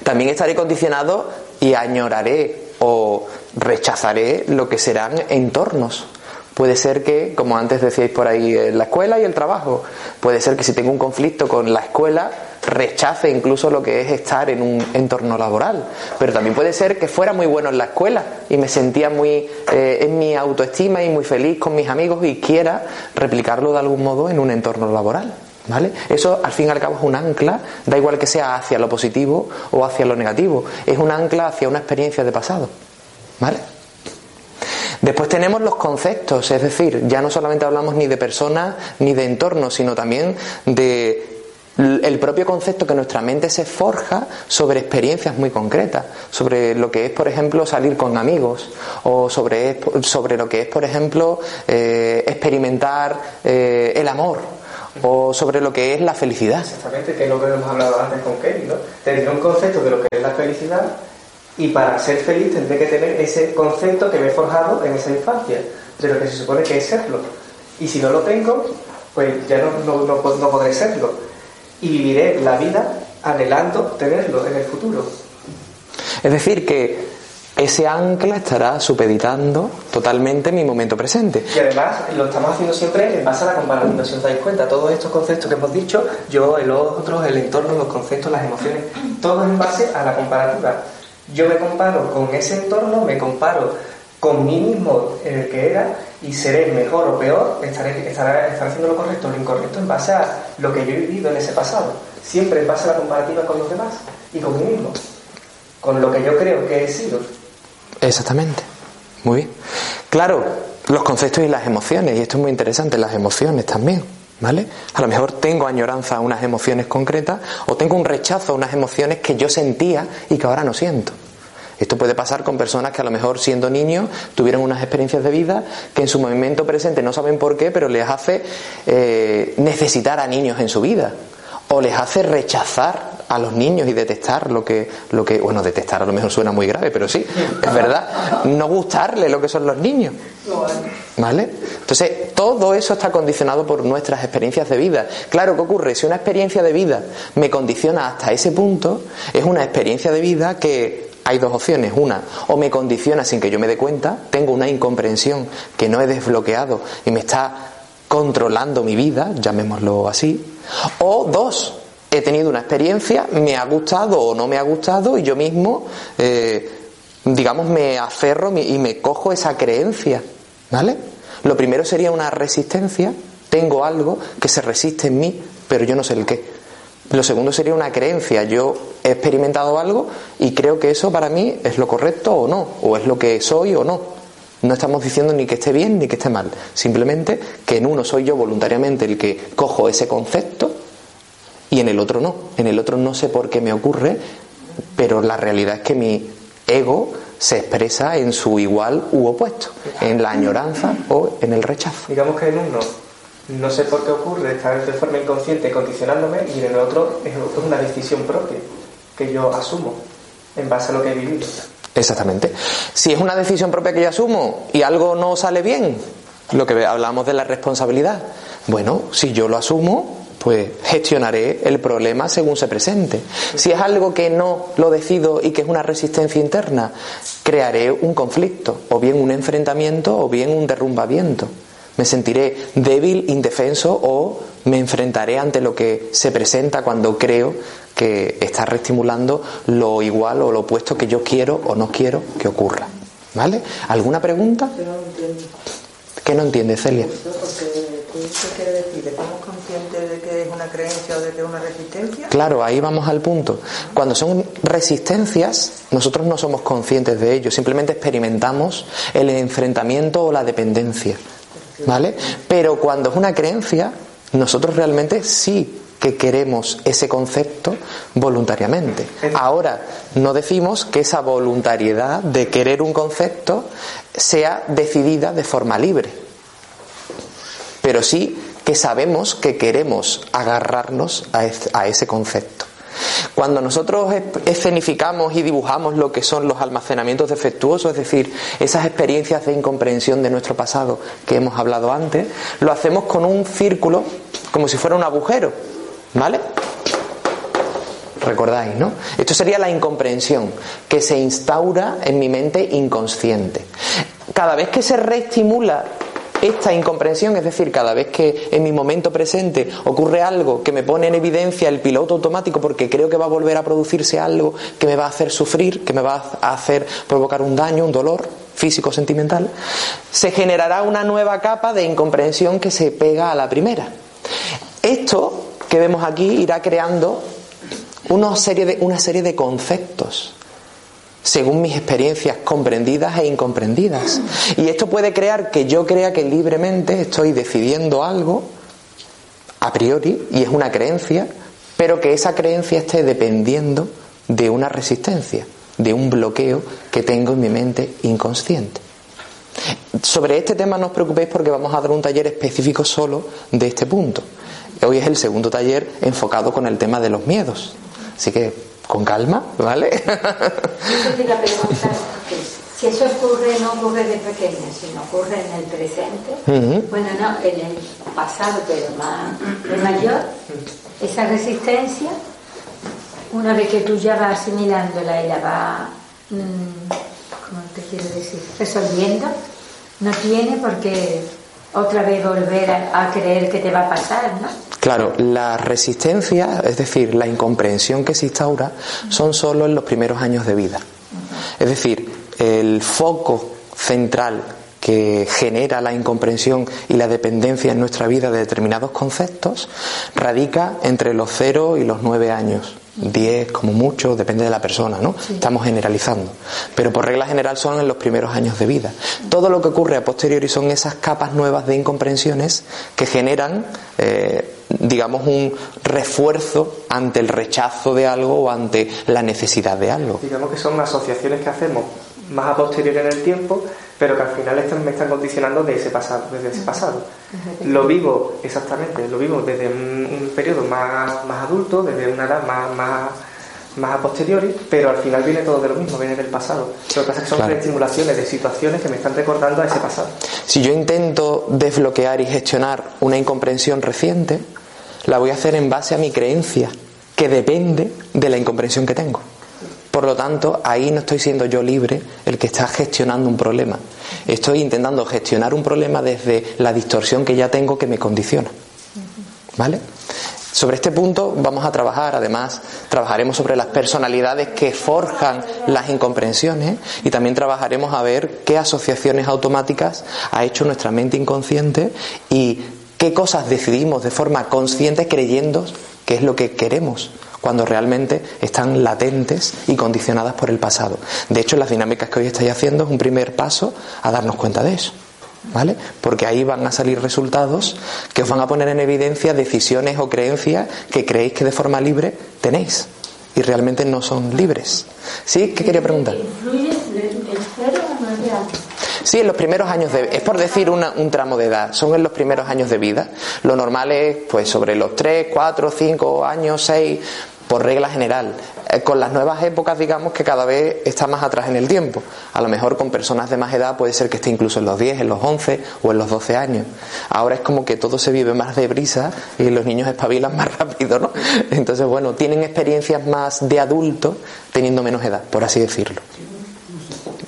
S1: También estaré condicionado y añoraré o rechazaré lo que serán entornos. Puede ser que, como antes decíais por ahí, la escuela y el trabajo. Puede ser que si tengo un conflicto con la escuela, rechace incluso lo que es estar en un entorno laboral. Pero también puede ser que fuera muy bueno en la escuela y me sentía muy eh, en mi autoestima y muy feliz con mis amigos y quiera replicarlo de algún modo en un entorno laboral. ¿Vale? Eso al fin y al cabo es un ancla, da igual que sea hacia lo positivo o hacia lo negativo, es un ancla hacia una experiencia de pasado. ¿Vale? Después tenemos los conceptos, es decir, ya no solamente hablamos ni de personas ni de entorno, sino también de el propio concepto que nuestra mente se forja sobre experiencias muy concretas, sobre lo que es, por ejemplo, salir con amigos, o sobre, sobre lo que es, por ejemplo, eh, experimentar eh, el amor, o sobre lo que es la felicidad.
S2: Exactamente, que es lo que hemos hablado antes con Kelly, ¿no? Tendré un concepto de lo que es la felicidad y para ser feliz tendré que tener ese concepto que me he forjado en esa infancia, de lo que se supone que es serlo. Y si no lo tengo, pues ya no, no, no, no podré serlo. Y viviré la vida anhelando tenerlo en el futuro.
S1: Es decir, que ese ancla estará supeditando totalmente mi momento presente.
S2: Y además lo estamos haciendo siempre en base a la comparación, si os dais cuenta, todos estos conceptos que hemos dicho, yo, el otro, el entorno, los conceptos, las emociones, todo en base a la comparativa. Yo me comparo con ese entorno, me comparo con mí mismo el que era y seré mejor o peor, estaré, estaré, estaré haciendo lo correcto o lo incorrecto en base a lo que yo he vivido en ese pasado. Siempre en base a la comparativa con los demás y con mí mismo, con lo que yo creo que he sido.
S1: Exactamente. Muy bien. Claro, los conceptos y las emociones, y esto es muy interesante, las emociones también. ¿Vale? A lo mejor tengo añoranza a unas emociones concretas o tengo un rechazo a unas emociones que yo sentía y que ahora no siento. Esto puede pasar con personas que a lo mejor siendo niños tuvieron unas experiencias de vida que en su movimiento presente no saben por qué, pero les hace eh, necesitar a niños en su vida o les hace rechazar a los niños y detestar lo que, lo que, bueno, detestar a lo mejor suena muy grave, pero sí, es verdad, no gustarle lo que son los niños. ¿Vale? Entonces, todo eso está condicionado por nuestras experiencias de vida. Claro, ¿qué ocurre? Si una experiencia de vida me condiciona hasta ese punto, es una experiencia de vida que hay dos opciones. Una, o me condiciona sin que yo me dé cuenta, tengo una incomprensión que no he desbloqueado y me está controlando mi vida, llamémoslo así. O dos, he tenido una experiencia, me ha gustado o no me ha gustado y yo mismo, eh, digamos, me aferro y me cojo esa creencia, ¿vale? Lo primero sería una resistencia, tengo algo que se resiste en mí, pero yo no sé el qué. Lo segundo sería una creencia, yo he experimentado algo y creo que eso para mí es lo correcto o no, o es lo que soy o no. No estamos diciendo ni que esté bien ni que esté mal, simplemente que en uno soy yo voluntariamente el que cojo ese concepto y en el otro no. En el otro no sé por qué me ocurre, pero la realidad es que mi ego se expresa en su igual u opuesto, en la añoranza o en el rechazo.
S2: Digamos que en uno no sé por qué ocurre, estar de forma inconsciente condicionándome y en el otro es una decisión propia que yo asumo en base a lo que he vivido.
S1: Exactamente. Si es una decisión propia que yo asumo y algo no sale bien, lo que hablamos de la responsabilidad, bueno, si yo lo asumo, pues gestionaré el problema según se presente. Si es algo que no lo decido y que es una resistencia interna, crearé un conflicto, o bien un enfrentamiento, o bien un derrumbamiento. Me sentiré débil, indefenso o me enfrentaré ante lo que se presenta cuando creo que está reestimulando lo igual o lo opuesto que yo quiero o no quiero que ocurra. ¿Vale? ¿Alguna pregunta? ¿Qué no entiende Celia?
S3: ¿Qué quiere decir? ¿Estamos conscientes de que es una creencia o de que es una resistencia?
S1: Claro, ahí vamos al punto. Cuando son resistencias, nosotros no somos conscientes de ello, simplemente experimentamos el enfrentamiento o la dependencia. ¿Vale? Pero cuando es una creencia, nosotros realmente sí que queremos ese concepto voluntariamente. Ahora, no decimos que esa voluntariedad de querer un concepto sea decidida de forma libre pero sí que sabemos que queremos agarrarnos a ese concepto. Cuando nosotros escenificamos y dibujamos lo que son los almacenamientos defectuosos, es decir, esas experiencias de incomprensión de nuestro pasado que hemos hablado antes, lo hacemos con un círculo como si fuera un agujero, ¿vale? Recordáis, ¿no? Esto sería la incomprensión que se instaura en mi mente inconsciente. Cada vez que se reestimula esta incomprensión, es decir, cada vez que en mi momento presente ocurre algo que me pone en evidencia el piloto automático porque creo que va a volver a producirse algo que me va a hacer sufrir, que me va a hacer provocar un daño, un dolor físico, sentimental, se generará una nueva capa de incomprensión que se pega a la primera. Esto que vemos aquí irá creando una serie de, una serie de conceptos según mis experiencias comprendidas e incomprendidas. Y esto puede crear que yo crea que libremente estoy decidiendo algo a priori y es una creencia, pero que esa creencia esté dependiendo de una resistencia, de un bloqueo que tengo en mi mente inconsciente. Sobre este tema no os preocupéis porque vamos a dar un taller específico solo de este punto. Hoy es el segundo taller enfocado con el tema de los miedos. Así que con calma, ¿vale? [LAUGHS]
S5: si eso ocurre, no ocurre de pequeña, sino ocurre en el presente, bueno, no, en el pasado, pero más mayor, esa resistencia, una vez que tú ya vas asimilándola y la vas, mm, ¿cómo te quiero decir?, resolviendo, no tiene por qué otra vez volver a creer que te va a pasar, ¿no?
S1: Claro, la resistencia, es decir, la incomprensión que se instaura, son solo en los primeros años de vida. Es decir, el foco central que genera la incomprensión y la dependencia en nuestra vida de determinados conceptos radica entre los 0 y los 9 años. 10 como mucho, depende de la persona, ¿no? Estamos generalizando. Pero por regla general son en los primeros años de vida. Todo lo que ocurre a posteriori son esas capas nuevas de incomprensiones que generan, eh, digamos, un refuerzo ante el rechazo de algo o ante la necesidad de algo.
S2: Digamos que son asociaciones que hacemos más a posteriori en el tiempo pero que al final me están condicionando de ese pasado, desde ese pasado. Lo vivo, exactamente, lo vivo desde un, periodo más, más, adulto, desde una edad más, más, más, a posteriori, pero al final viene todo de lo mismo, viene del pasado. Lo que pasa es que son estimulaciones de situaciones que me están recordando a ese pasado.
S1: Si yo intento desbloquear y gestionar una incomprensión reciente, la voy a hacer en base a mi creencia, que depende de la incomprensión que tengo. Por lo tanto, ahí no estoy siendo yo libre el que está gestionando un problema. Estoy intentando gestionar un problema desde la distorsión que ya tengo que me condiciona. ¿Vale? Sobre este punto vamos a trabajar, además, trabajaremos sobre las personalidades que forjan las incomprensiones y también trabajaremos a ver qué asociaciones automáticas ha hecho nuestra mente inconsciente y qué cosas decidimos de forma consciente creyendo que es lo que queremos cuando realmente están latentes y condicionadas por el pasado. De hecho, las dinámicas que hoy estáis haciendo es un primer paso a darnos cuenta de eso. ¿Vale? Porque ahí van a salir resultados que os van a poner en evidencia decisiones o creencias que creéis que de forma libre tenéis y realmente no son libres. ¿Sí? ¿Qué quería preguntar? Sí, en los primeros años de es por decir un tramo de edad, son en los primeros años de vida. Lo normal es pues sobre los 3, 4, 5 años, 6, por regla general. Eh, con las nuevas épocas, digamos que cada vez está más atrás en el tiempo. A lo mejor con personas de más edad puede ser que esté incluso en los 10, en los 11 o en los 12 años. Ahora es como que todo se vive más deprisa y los niños espabilan [LAUGHS] más rápido, ¿no? Entonces, bueno, tienen experiencias más de adulto teniendo menos edad, por así decirlo.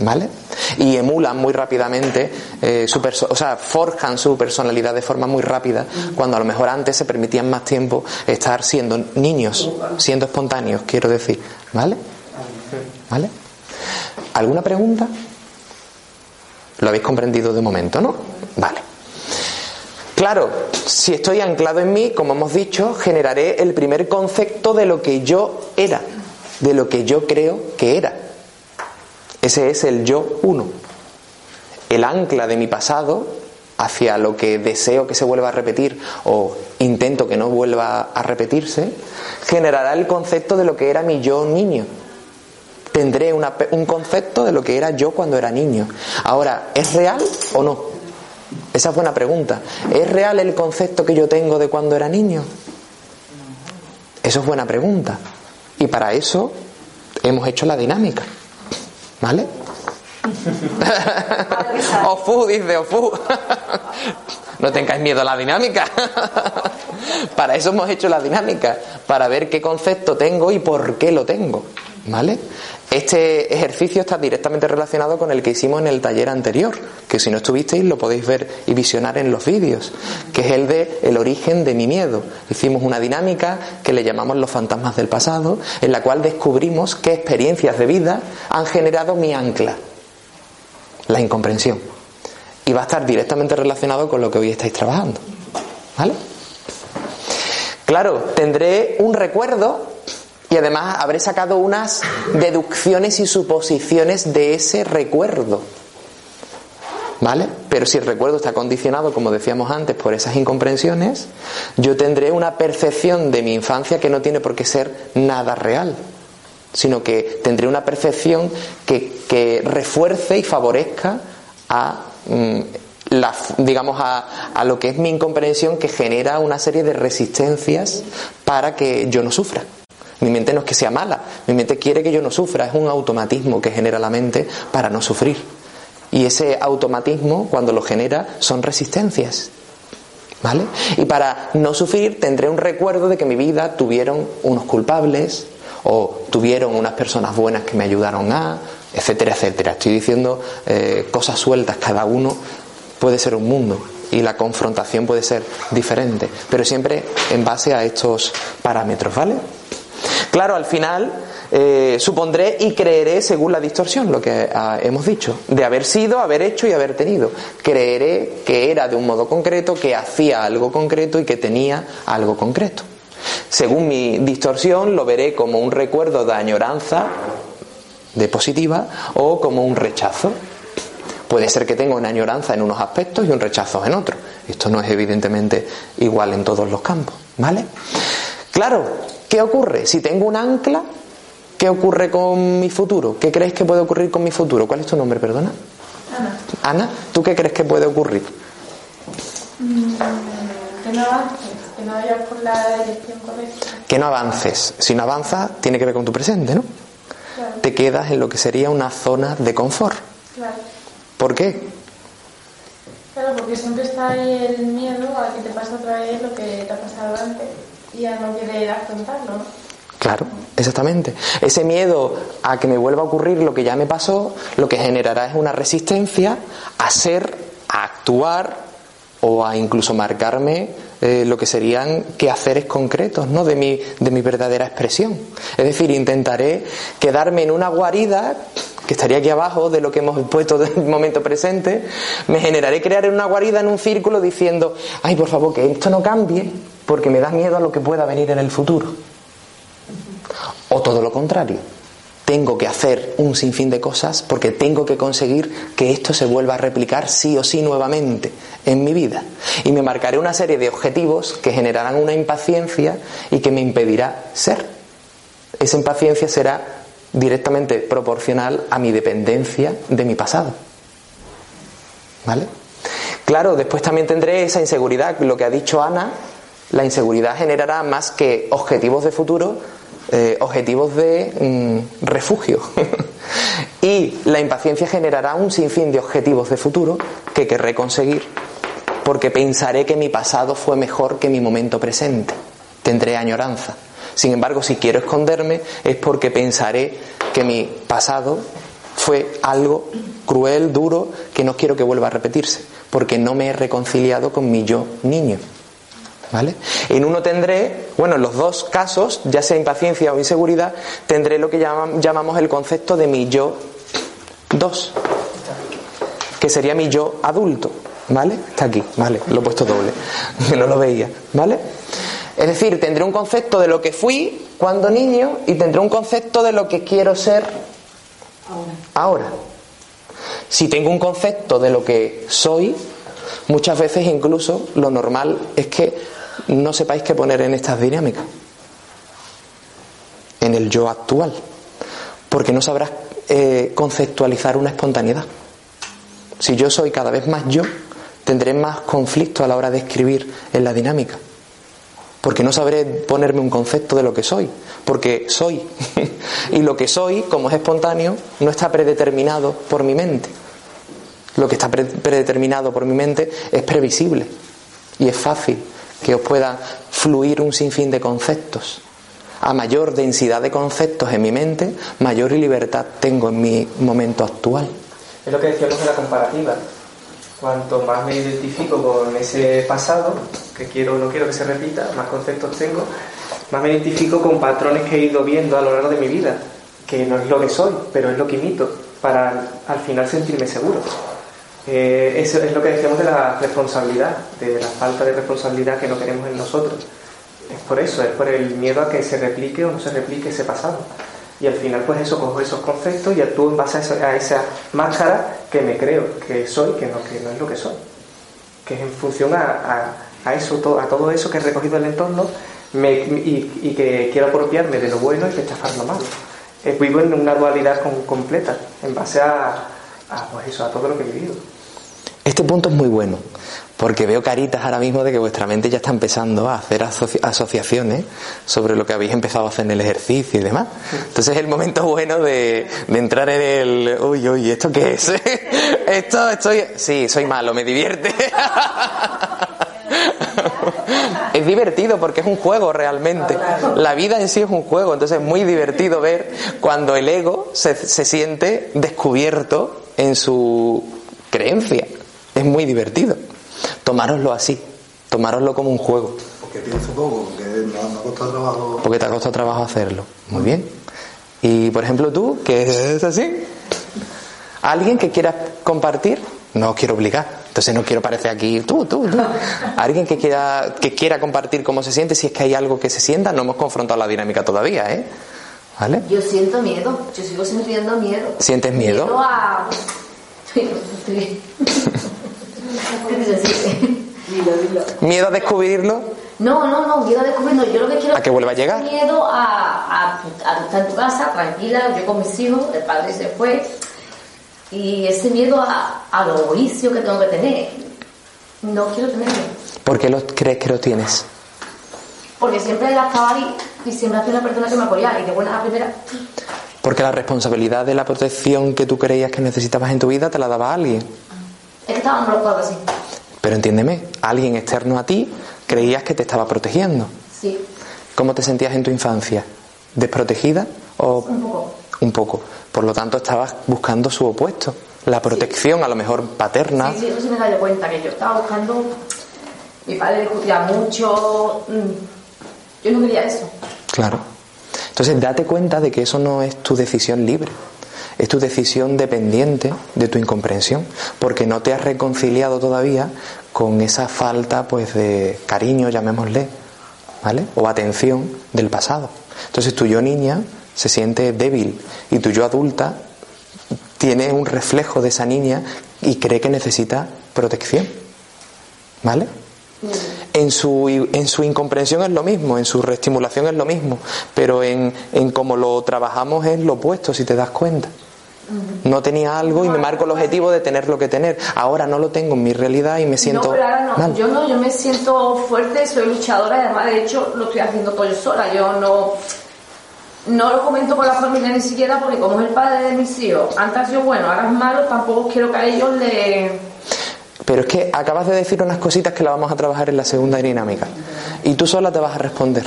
S1: ¿Vale? Y emulan muy rápidamente, eh, su o sea, forjan su personalidad de forma muy rápida, cuando a lo mejor antes se permitían más tiempo estar siendo niños, siendo espontáneos, quiero decir. ¿Vale? ¿Vale? ¿Alguna pregunta? Lo habéis comprendido de momento, ¿no? Vale. Claro, si estoy anclado en mí, como hemos dicho, generaré el primer concepto de lo que yo era, de lo que yo creo que era. Ese es el yo uno. El ancla de mi pasado hacia lo que deseo que se vuelva a repetir o intento que no vuelva a repetirse, generará el concepto de lo que era mi yo niño. Tendré un concepto de lo que era yo cuando era niño. Ahora, ¿es real o no? Esa es buena pregunta. ¿Es real el concepto que yo tengo de cuando era niño? Eso es buena pregunta. Y para eso hemos hecho la dinámica. ¿Vale? [LAUGHS] Ofu, dice Ofu. no tengáis miedo a la dinámica. para eso hemos hecho la dinámica, para ver qué concepto tengo y por qué lo tengo. ¿Vale? Este ejercicio está directamente relacionado con el que hicimos en el taller anterior, que si no estuvisteis lo podéis ver y visionar en los vídeos, que es el de el origen de mi miedo. Hicimos una dinámica que le llamamos los fantasmas del pasado, en la cual descubrimos qué experiencias de vida han generado mi ancla, la incomprensión. Y va a estar directamente relacionado con lo que hoy estáis trabajando. ¿Vale? Claro, tendré un recuerdo y además habré sacado unas deducciones y suposiciones de ese recuerdo. ¿Vale? Pero si el recuerdo está condicionado, como decíamos antes, por esas incomprensiones, yo tendré una percepción de mi infancia que no tiene por qué ser nada real, sino que tendré una percepción que, refuerce y favorezca a mm, la, digamos a, a, lo que es mi incomprensión que genera una serie de resistencias para que yo no sufra. Mi mente no es que sea mala, mi mente quiere que yo no sufra, es un automatismo que genera la mente para no sufrir. Y ese automatismo, cuando lo genera, son resistencias. ¿Vale? Y para no sufrir tendré un recuerdo de que mi vida tuvieron unos culpables o tuvieron unas personas buenas que me ayudaron a, etcétera, etcétera. Estoy diciendo eh, cosas sueltas, cada uno puede ser un mundo y la confrontación puede ser diferente, pero siempre en base a estos parámetros, ¿vale? Claro, al final eh, supondré y creeré según la distorsión, lo que ah, hemos dicho, de haber sido, haber hecho y haber tenido. Creeré que era de un modo concreto, que hacía algo concreto y que tenía algo concreto. Según mi distorsión, lo veré como un recuerdo de añoranza, de positiva, o como un rechazo. Puede ser que tenga una añoranza en unos aspectos y un rechazo en otros. Esto no es evidentemente igual en todos los campos, ¿vale? Claro, ¿qué ocurre? Si tengo un ancla, ¿qué ocurre con mi futuro? ¿Qué crees que puede ocurrir con mi futuro? ¿Cuál es tu nombre, perdona?
S7: Ana.
S1: Ana, ¿tú qué crees que puede ocurrir?
S7: Mm, que no avances, que no vayas por la dirección correcta.
S1: Que no avances. Si no avanzas, tiene que ver con tu presente, ¿no?
S7: Claro,
S1: Te quedas en lo que sería una zona de confort.
S7: claro.
S1: ¿Por qué?
S7: Claro, porque siempre está ahí el miedo a que te pase otra vez lo que te ha pasado antes no querer afrontarlo. ¿no?
S1: Claro, exactamente. Ese miedo a que me vuelva a ocurrir lo que ya me pasó, lo que generará es una resistencia a ser, a actuar o a incluso marcarme eh, lo que serían quehaceres concretos ¿no? de, mi, de mi verdadera expresión. Es decir, intentaré quedarme en una guarida que estaría aquí abajo de lo que hemos puesto del momento presente, me generaré crear una guarida en un círculo diciendo, ay, por favor, que esto no cambie porque me da miedo a lo que pueda venir en el futuro. O todo lo contrario, tengo que hacer un sinfín de cosas porque tengo que conseguir que esto se vuelva a replicar sí o sí nuevamente en mi vida. Y me marcaré una serie de objetivos que generarán una impaciencia y que me impedirá ser. Esa impaciencia será directamente proporcional a mi dependencia de mi pasado. ¿Vale? Claro, después también tendré esa inseguridad, lo que ha dicho Ana, la inseguridad generará más que objetivos de futuro, eh, objetivos de mm, refugio. [LAUGHS] y la impaciencia generará un sinfín de objetivos de futuro que querré conseguir porque pensaré que mi pasado fue mejor que mi momento presente. Tendré añoranza. Sin embargo, si quiero esconderme es porque pensaré que mi pasado fue algo cruel, duro, que no quiero que vuelva a repetirse, porque no me he reconciliado con mi yo niño. ¿Vale? En uno tendré, bueno, en los dos casos, ya sea impaciencia o inseguridad, tendré lo que llamamos el concepto de mi yo 2, que sería mi yo adulto. ¿Vale? Está aquí, ¿vale? Lo he puesto doble, [LAUGHS] que no lo veía, ¿vale? Es decir, tendré un concepto de lo que fui cuando niño y tendré un concepto de lo que quiero ser ahora. Si tengo un concepto de lo que soy, muchas veces incluso lo normal es que no sepáis qué poner en estas dinámicas, en el yo actual, porque no sabrás eh, conceptualizar una espontaneidad. Si yo soy cada vez más yo, tendré más conflicto a la hora de escribir en la dinámica. Porque no sabré ponerme un concepto de lo que soy, porque soy. [LAUGHS] y lo que soy, como es espontáneo, no está predeterminado por mi mente. Lo que está pre- predeterminado por mi mente es previsible y es fácil que os pueda fluir un sinfín de conceptos. A mayor densidad de conceptos en mi mente, mayor libertad tengo en mi momento actual.
S2: Es lo que decíamos de la comparativa. Cuanto más me identifico con ese pasado, que quiero o no quiero que se repita, más conceptos tengo, más me identifico con patrones que he ido viendo a lo largo de mi vida, que no es lo que soy, pero es lo que imito, para al final sentirme seguro. Eh, eso es lo que decíamos de la responsabilidad, de la falta de responsabilidad que no queremos en nosotros. Es por eso, es por el miedo a que se replique o no se replique ese pasado. Y al final, pues eso, cojo esos conceptos y actúo en base a, esa máscara que me creo que soy, que no, que no es lo que soy. Que es en función a, a- a eso, to- a todo eso que he recogido del entorno y, que quiero apropiarme de lo bueno y rechazar lo malo. Eh, vivo en una dualidad completa, en base a, a, pues eso, a todo lo que he vivido.
S1: Este punto es muy bueno, porque veo caritas ahora mismo de que vuestra mente ya está empezando a hacer asoci- asociaciones sobre lo que habéis empezado a hacer en el ejercicio y demás. Entonces es el momento bueno de, de entrar en el, uy, uy, ¿esto qué es? [LAUGHS] Esto estoy, sí, soy malo, me divierte. [LAUGHS] Es divertido porque es un juego realmente. La vida en sí es un juego, entonces es muy divertido ver cuando el ego se, se siente descubierto en su creencia. Es muy divertido. Tomároslo así, tomároslo como un juego.
S8: Porque pienso poco, porque
S6: no ha costado trabajo.
S1: Porque te ha costado trabajo hacerlo. Muy bien. Y por ejemplo tú, que es así. ¿Alguien que quiera compartir? No os quiero obligar. Entonces no quiero parecer aquí tú, tú, tú. [LAUGHS] Alguien que quiera, que quiera compartir cómo se siente, si es que hay algo que se sienta, no hemos confrontado la dinámica todavía, ¿eh? ¿Vale?
S4: Yo siento miedo, yo sigo sintiendo miedo.
S1: ¿Sientes miedo?
S4: Miedo a. [LAUGHS] [LAUGHS]
S5: Dilo, dilo.
S1: ¿Miedo a descubrirlo?
S4: No, no, no, miedo a descubrirlo. Yo lo que quiero
S1: ¿A que vuelva a llegar?
S4: Miedo a, a, a estar en tu casa, tranquila, yo con mis hijos, el padre se fue. Y ese miedo a, a los juicios que tengo que tener. No quiero tenerlo.
S1: ¿Por qué lo crees que lo tienes?
S4: Porque siempre la estaba ahí y siempre ha sido una persona que me apoyaba. Y de buena a primera.
S1: Porque la responsabilidad de la protección que tú creías que necesitabas en tu vida te la daba alguien.
S4: Es que los cuatro así.
S1: Pero entiéndeme, alguien externo a ti creías que te estaba protegiendo.
S4: Sí,
S1: ¿Cómo te sentías en tu infancia? ¿Desprotegida o
S4: un poco.
S1: un poco? Por lo tanto, estabas buscando su opuesto, la protección, a lo mejor paterna.
S4: Sí, sí, eso sí me dado cuenta, que yo estaba buscando. Mi padre discutía mucho. mm, Yo no quería eso.
S1: Claro. Entonces, date cuenta de que eso no es tu decisión libre. Es tu decisión dependiente de tu incomprensión, porque no te has reconciliado todavía con esa falta pues de cariño, llamémosle, ¿vale? O atención del pasado. Entonces tu yo niña se siente débil y tu yo adulta tiene un reflejo de esa niña y cree que necesita protección. ¿Vale? En su, en su incomprensión es lo mismo, en su reestimulación es lo mismo, pero en, en cómo lo trabajamos es lo opuesto, si te das cuenta. No tenía algo y me marco el objetivo de tener lo que tener. Ahora no lo tengo en mi realidad y me siento
S4: no, pero ahora no.
S1: mal.
S4: Yo no, yo me siento fuerte, soy luchadora y además de hecho lo estoy haciendo todo yo sola. Yo no, no lo comento con la familia ni siquiera porque como es el padre de mis hijos, antes sido bueno, ahora es malo, tampoco quiero que a ellos le...
S1: Pero es que acabas de decir unas cositas que la vamos a trabajar en la segunda dinámica. Y tú sola te vas a responder.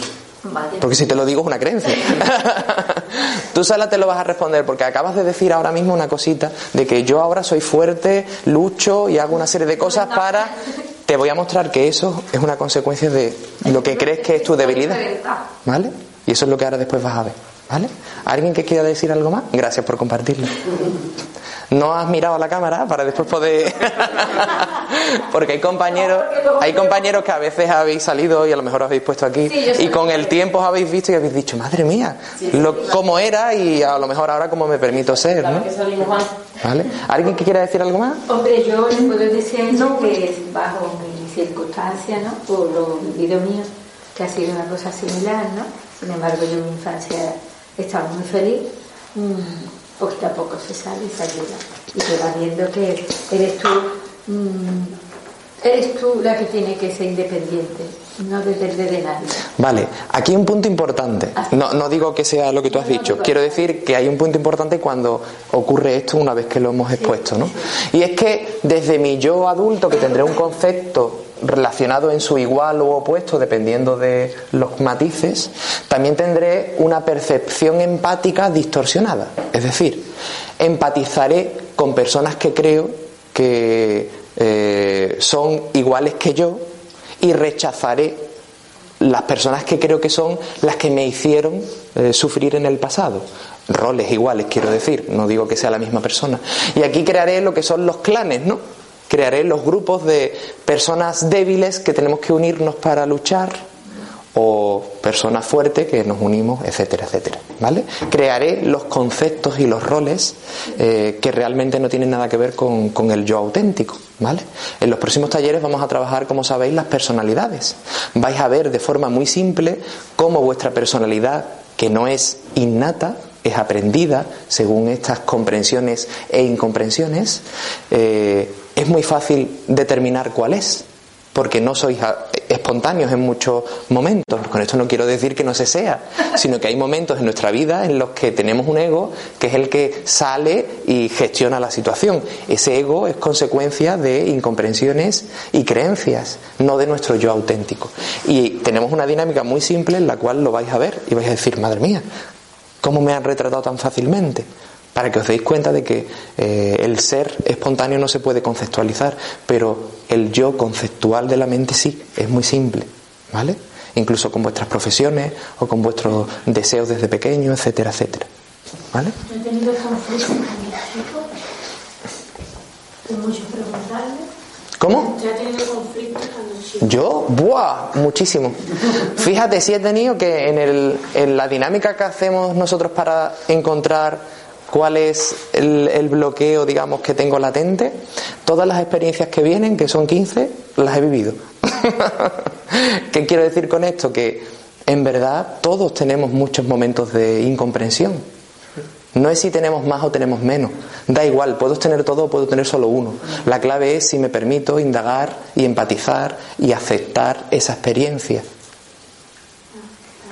S1: Porque si te lo digo es una creencia. [LAUGHS] Tú sola te lo vas a responder porque acabas de decir ahora mismo una cosita de que yo ahora soy fuerte, lucho y hago una serie de cosas para... [LAUGHS] Te voy a mostrar que eso es una consecuencia de lo que crees que es tu debilidad. ¿Vale? Y eso es lo que ahora después vas a ver. ¿Vale? ¿Alguien que quiera decir algo más? Gracias por compartirlo. [LAUGHS] No has mirado a la cámara para después poder. [LAUGHS] Porque hay compañeros, hay compañeros que a veces habéis salido y a lo mejor os habéis puesto aquí
S4: Sí,
S1: y con el tiempo os habéis visto y habéis dicho, madre mía, lo, cómo era y a lo mejor ahora cómo me permito ser. ¿no?
S4: que salimos.
S1: ¿Vale? ¿Alguien que quiera decir algo más?
S5: Hombre, yo les puedo decir ellos que bajo mis circunstancias, ¿no? Por lo vivido mío, que ha sido una cosa similar, ¿no? Sin embargo, yo en mi infancia estaba muy feliz. mm, poquito a poco se sale y se ayuda. Y te vas viendo que eres tú, mm, eres tú la que tiene que ser independiente, no depende de nadie.
S1: Vale, aquí hay un punto importante. No, no digo que sea lo que tú has dicho. Quiero decir que hay un punto importante cuando ocurre esto una vez que lo hemos expuesto, ¿no? Y es que desde mi yo adulto, que tendré un concepto relacionado en su igual o opuesto, dependiendo de los matices, también tendré una percepción empática distorsionada. Es decir, empatizaré con personas que creo que eh, son iguales que yo y rechazaré las personas que creo que son las que me hicieron eh, sufrir en el pasado. Roles iguales, quiero decir, no digo que sea la misma persona. Y aquí crearé lo que son los clanes, ¿no? Crearé los grupos de personas débiles que tenemos que unirnos para luchar o personas fuertes que nos unimos, etcétera, etcétera. ¿Vale? Crearé los conceptos y los roles eh, que realmente no tienen nada que ver con, el yo auténtico. ¿Vale? En los próximos talleres vamos a trabajar, como sabéis, las personalidades. Vais a ver de forma muy simple cómo vuestra personalidad, que no es innata, es aprendida según estas comprensiones e incomprensiones, eh, es muy fácil determinar cuál es, porque no sois espontáneos en muchos momentos. Con esto no quiero decir que no se sea, sino que hay momentos en nuestra vida en los que tenemos un ego que es el que sale y gestiona la situación. Ese ego es consecuencia de incomprensiones y creencias, no de nuestro yo auténtico. Y tenemos una dinámica muy simple en la cual lo vais a ver y vais a decir, madre mía, ¿cómo me han retratado tan fácilmente? Para que os deis cuenta de que eh, el ser espontáneo no se puede conceptualizar, pero el yo conceptual de la mente sí, es muy simple, ¿vale? incluso con vuestras profesiones o con vuestros deseos desde pequeño, etcétera, etcétera. ¿Vale?
S7: Yo he tenido conflictos con mi chico.
S1: ¿Cómo?
S7: Yo he tenido conflictos con chico.
S1: Yo, ¡buah! Muchísimo. Fíjate, si he tenido que en, el, en la dinámica que hacemos nosotros para encontrar cuál es el, bloqueo, digamos, que tengo latente, todas las experiencias que vienen, que son 15, las he vivido. [LAUGHS] ¿Qué quiero decir con esto? Que en verdad todos tenemos muchos momentos de incomprensión. No es si tenemos más o tenemos menos. Da igual, puedo tener todo o puedo tener solo uno. La clave es si me permito indagar y empatizar y aceptar esa experiencia.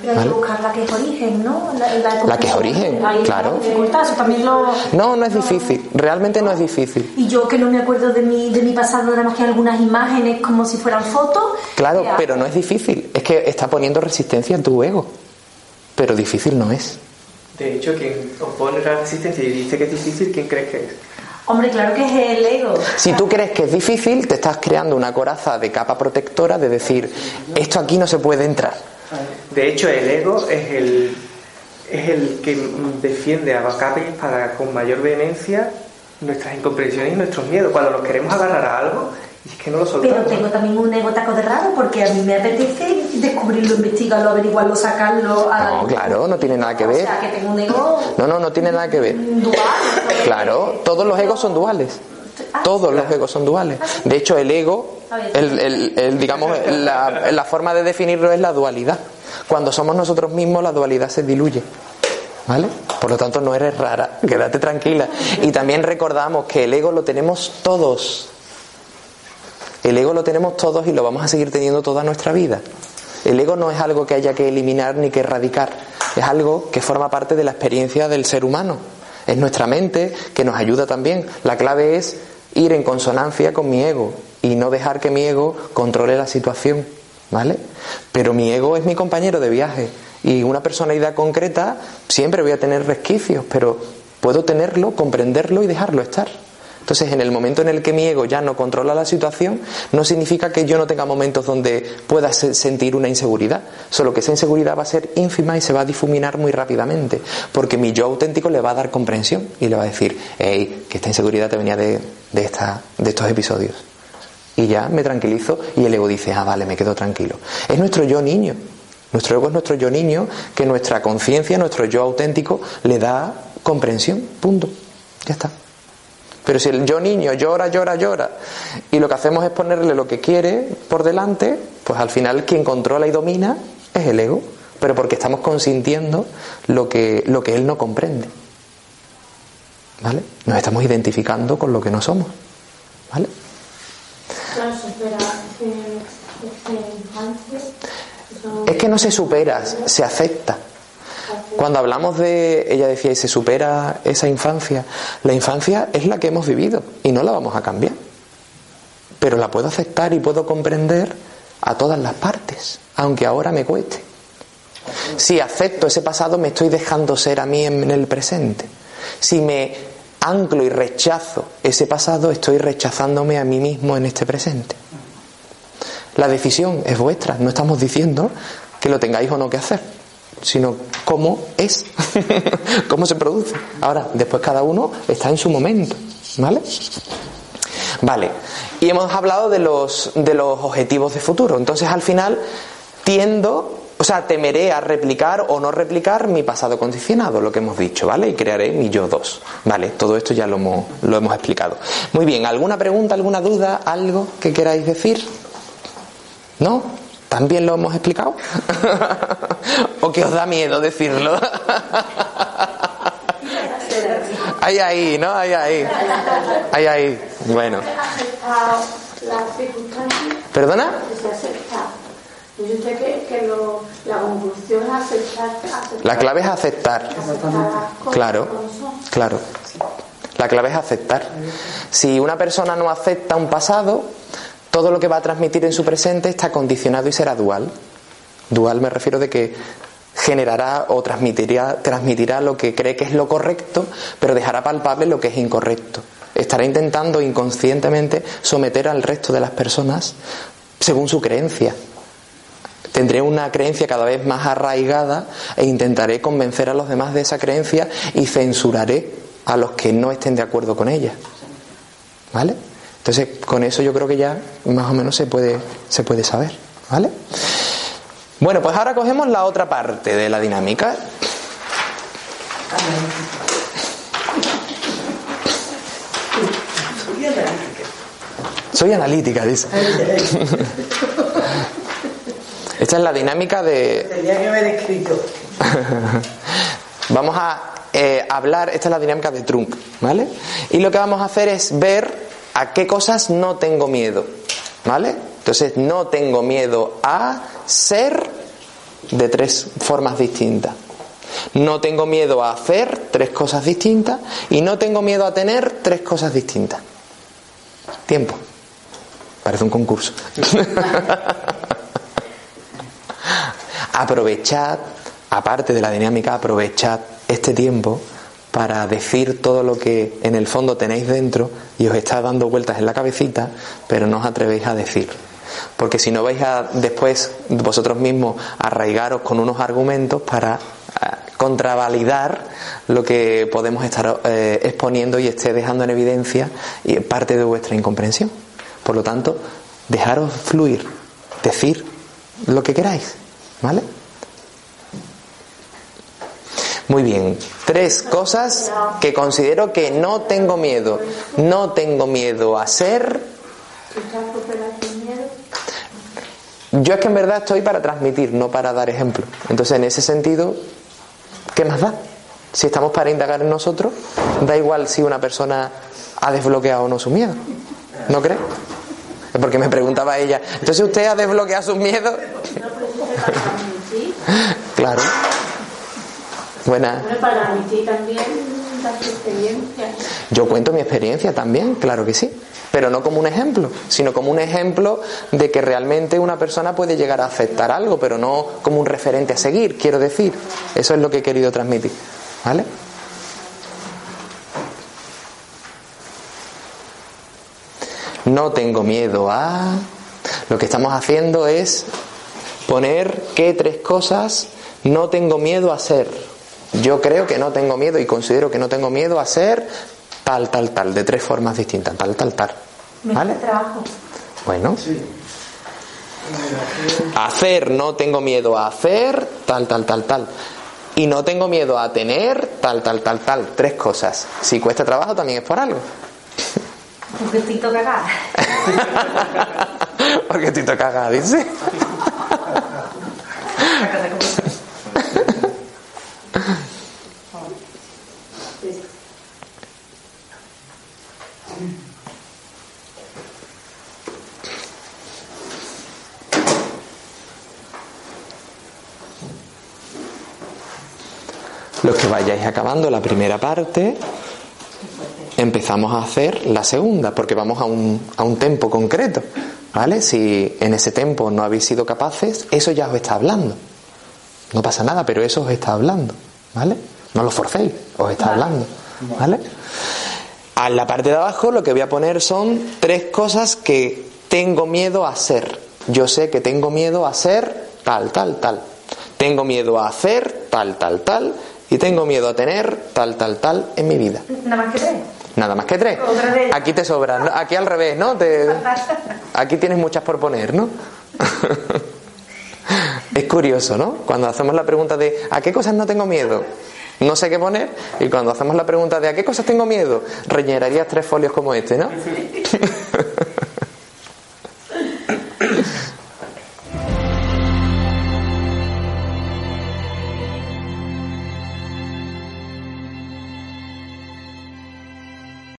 S8: Pero hay que buscar la que es origen, ¿no? La,
S1: La que es origen, claro.
S8: la dificultad, eso también lo...
S1: No, no es difícil. Realmente no es difícil.
S8: Y yo que no me acuerdo de mi, de mi pasado, nada más que algunas imágenes como si fueran fotos.
S1: Claro, pero no es difícil. Es que está poniendo resistencia en tu ego. Pero difícil no es.
S2: De hecho, quien opone la resistencia y dice que es difícil, ¿quién crees que es?
S8: Hombre, claro que es el ego.
S1: Si tú crees que es difícil, te estás creando una coraza de capa protectora de decir, esto aquí no se puede entrar.
S2: De hecho, el ego es el, es el que mm, defiende a capa espada con mayor vehemencia nuestras incomprensiones y nuestros miedos. Cuando nos queremos agarrar a algo, y es que no lo
S8: Pero
S2: soltamos.
S8: tengo también un ego taco de raro porque a mí me apetece descubrirlo, investigarlo, averiguarlo, sacarlo. A
S1: No, claro, no tiene nada que
S8: O
S1: ver.
S8: sea, que tengo un ego
S1: No, no, no tiene nada que ver.
S8: dual.
S1: Claro, todos los egos son duales. Todos los egos son duales. De hecho, el ego, el, el- digamos, la, la forma de definirlo es la dualidad. Cuando somos nosotros mismos, la dualidad se diluye. ¿Vale? Por lo tanto, no eres rara, [LAUGHS] quédate tranquila. Y también recordamos que el ego lo tenemos todos. El ego lo tenemos todos y lo vamos a seguir teniendo toda nuestra vida. El ego no es algo que haya que eliminar ni que erradicar, es algo que forma parte de la experiencia del ser humano. Es nuestra mente que nos ayuda también. La clave es ir en consonancia con mi ego y no dejar que mi ego controle la situación, ¿vale? Pero mi ego es mi compañero de viaje y una personalidad concreta siempre voy a tener resquicios, pero puedo tenerlo, comprenderlo y dejarlo estar. Entonces, en el momento en el que mi ego ya no controla la situación, no significa que yo no tenga momentos donde pueda se- sentir una inseguridad, solo que esa inseguridad va a ser ínfima y se va a difuminar muy rápidamente, porque mi yo auténtico le va a dar comprensión y le va a decir, hey, que esta inseguridad te venía de, esta, de estos episodios. Y ya me tranquilizo y el ego dice, ah, vale, me quedo tranquilo. Es nuestro yo niño. Nuestro ego es nuestro yo niño que nuestra conciencia, nuestro yo auténtico, le da comprensión. Punto. Ya está. Pero si el yo niño llora, llora, llora, y lo que hacemos es ponerle lo que quiere por delante, pues al final quien controla y domina es el ego, pero porque estamos consintiendo lo que, lo que él no comprende. ¿Vale? Nos estamos identificando con lo que no somos. ¿Vale? Es que no se supera, se acepta. Cuando hablamos de, ella decía, y se supera esa infancia, la infancia es la que hemos vivido y no la vamos a cambiar. Pero la puedo aceptar y puedo comprender a todas las partes, aunque ahora me cueste. Si acepto ese pasado, me estoy dejando ser a mí en el presente. Si me anclo y rechazo ese pasado, estoy rechazándome a mí mismo en este presente. La decisión es vuestra, no estamos diciendo que lo tengáis o no que hacer, sino cómo es, [LAUGHS] cómo se produce. Ahora, después cada uno está en su momento, ¿vale? Vale, y hemos hablado de los, de los objetivos de futuro. Entonces, al final, tiendo, o sea, temeré a replicar o no replicar mi pasado condicionado, lo que hemos dicho, ¿vale? Y crearé mi yo 2. Vale, todo esto ya lo hemos, lo hemos explicado. Muy bien, ¿alguna pregunta, alguna duda, algo que queráis decir? ¿No? ¿También lo hemos explicado? [LAUGHS] ¿O que os da miedo decirlo? [LAUGHS] Ahí, ahí, ¿no? Ahí, ahí. Ahí, ahí. Bueno. ¿Perdona?
S5: la
S1: clave es aceptar. Claro, claro. La clave es aceptar. Si una persona no acepta un pasado, todo lo que va a transmitir en su presente está condicionado y será dual. Dual me refiero de que generará o transmitirá, transmitirá lo que cree que es lo correcto, pero dejará palpable lo que es incorrecto. Estará intentando inconscientemente someter al resto de las personas según su creencia. Tendré una creencia cada vez más arraigada e intentaré convencer a los demás de esa creencia y censuraré a los que no estén de acuerdo con ella. ¿Vale? Entonces, con eso yo creo que ya más o menos se puede, se puede saber. ¿Vale? Bueno, pues ahora cogemos la otra parte de la dinámica. Soy analítica, dice. Esta es la dinámica de...
S3: Tenía que haber escrito. [LAUGHS]
S1: vamos a eh, hablar, esta es la dinámica de Trunk, ¿vale? Y lo que vamos a hacer es ver a qué cosas no tengo miedo, ¿vale? Entonces, no tengo miedo a ser de tres formas distintas. No tengo miedo a hacer tres cosas distintas y no tengo miedo a tener tres cosas distintas. Tiempo. Parece un concurso. [LAUGHS] aprovechad, aparte de la dinámica, aprovechad este tiempo para decir todo lo que en el fondo tenéis dentro y os está dando vueltas en la cabecita, pero no os atrevéis a decir. Porque si no vais a después vosotros mismos arraigaros con unos argumentos para eh, contravalidar lo que podemos estar eh, exponiendo y esté dejando en evidencia parte de vuestra incomprensión. Por lo tanto, dejaros fluir, decir lo que queráis, ¿vale? Muy bien, tres cosas que considero que no tengo miedo. No tengo miedo a ser. Yo es que en verdad estoy para transmitir, no para dar ejemplo. Entonces, en ese sentido, ¿qué más da? Si estamos para indagar en nosotros, da igual si una persona ha desbloqueado o no su miedo. ¿No cree? Porque me preguntaba ella, entonces usted ha desbloqueado sus miedos. [LAUGHS] claro. Buena.
S5: para mí también experiencia.
S1: Yo cuento mi experiencia también, claro que sí. Pero no como un ejemplo, sino como un ejemplo de que realmente una persona puede llegar a aceptar algo, pero no como un referente a seguir, quiero decir. Eso es lo que he querido transmitir. ¿Vale? No tengo miedo a... Lo que estamos haciendo es poner qué tres cosas no tengo miedo a ser. Yo creo que no tengo miedo y considero que no tengo miedo a ser tal, tal, tal, de tres formas distintas, tal, tal, tal. ¿Vale?
S8: trabajo.
S1: Bueno. Hacer, no tengo miedo a hacer, tal, tal, tal, tal. Y no tengo miedo a tener, tal, tal, tal, tal. Tres cosas. Si cuesta trabajo, también es por algo.
S8: Porque estoy cagada. [LAUGHS]
S1: Porque estoy cagada, dice. [LAUGHS] [LAUGHS] Que vayáis acabando la primera parte, empezamos a hacer la segunda, porque vamos a un, a un tempo concreto. ¿Vale? Si en ese tempo no habéis sido capaces, eso ya os está hablando. No pasa nada, pero eso os está hablando. ¿Vale? No lo forcéis, os está hablando. ¿Vale? A la parte de abajo lo que voy a poner son tres cosas que tengo miedo a hacer. Yo sé que tengo miedo a hacer tal, tal, tal. Tengo miedo a hacer tal, tal, tal. Y tengo miedo a tener tal, tal, tal en mi vida.
S8: Nada más que tres.
S1: Nada más que tres. Aquí te sobran. Aquí al revés, ¿no? Te... Aquí tienes muchas por poner, ¿no? [LAUGHS] es curioso, ¿no? Cuando hacemos la pregunta de ¿a qué cosas no tengo miedo? No sé qué poner. Y cuando hacemos la pregunta de ¿a qué cosas tengo miedo? Reñerarías tres folios como este, ¿no? [LAUGHS]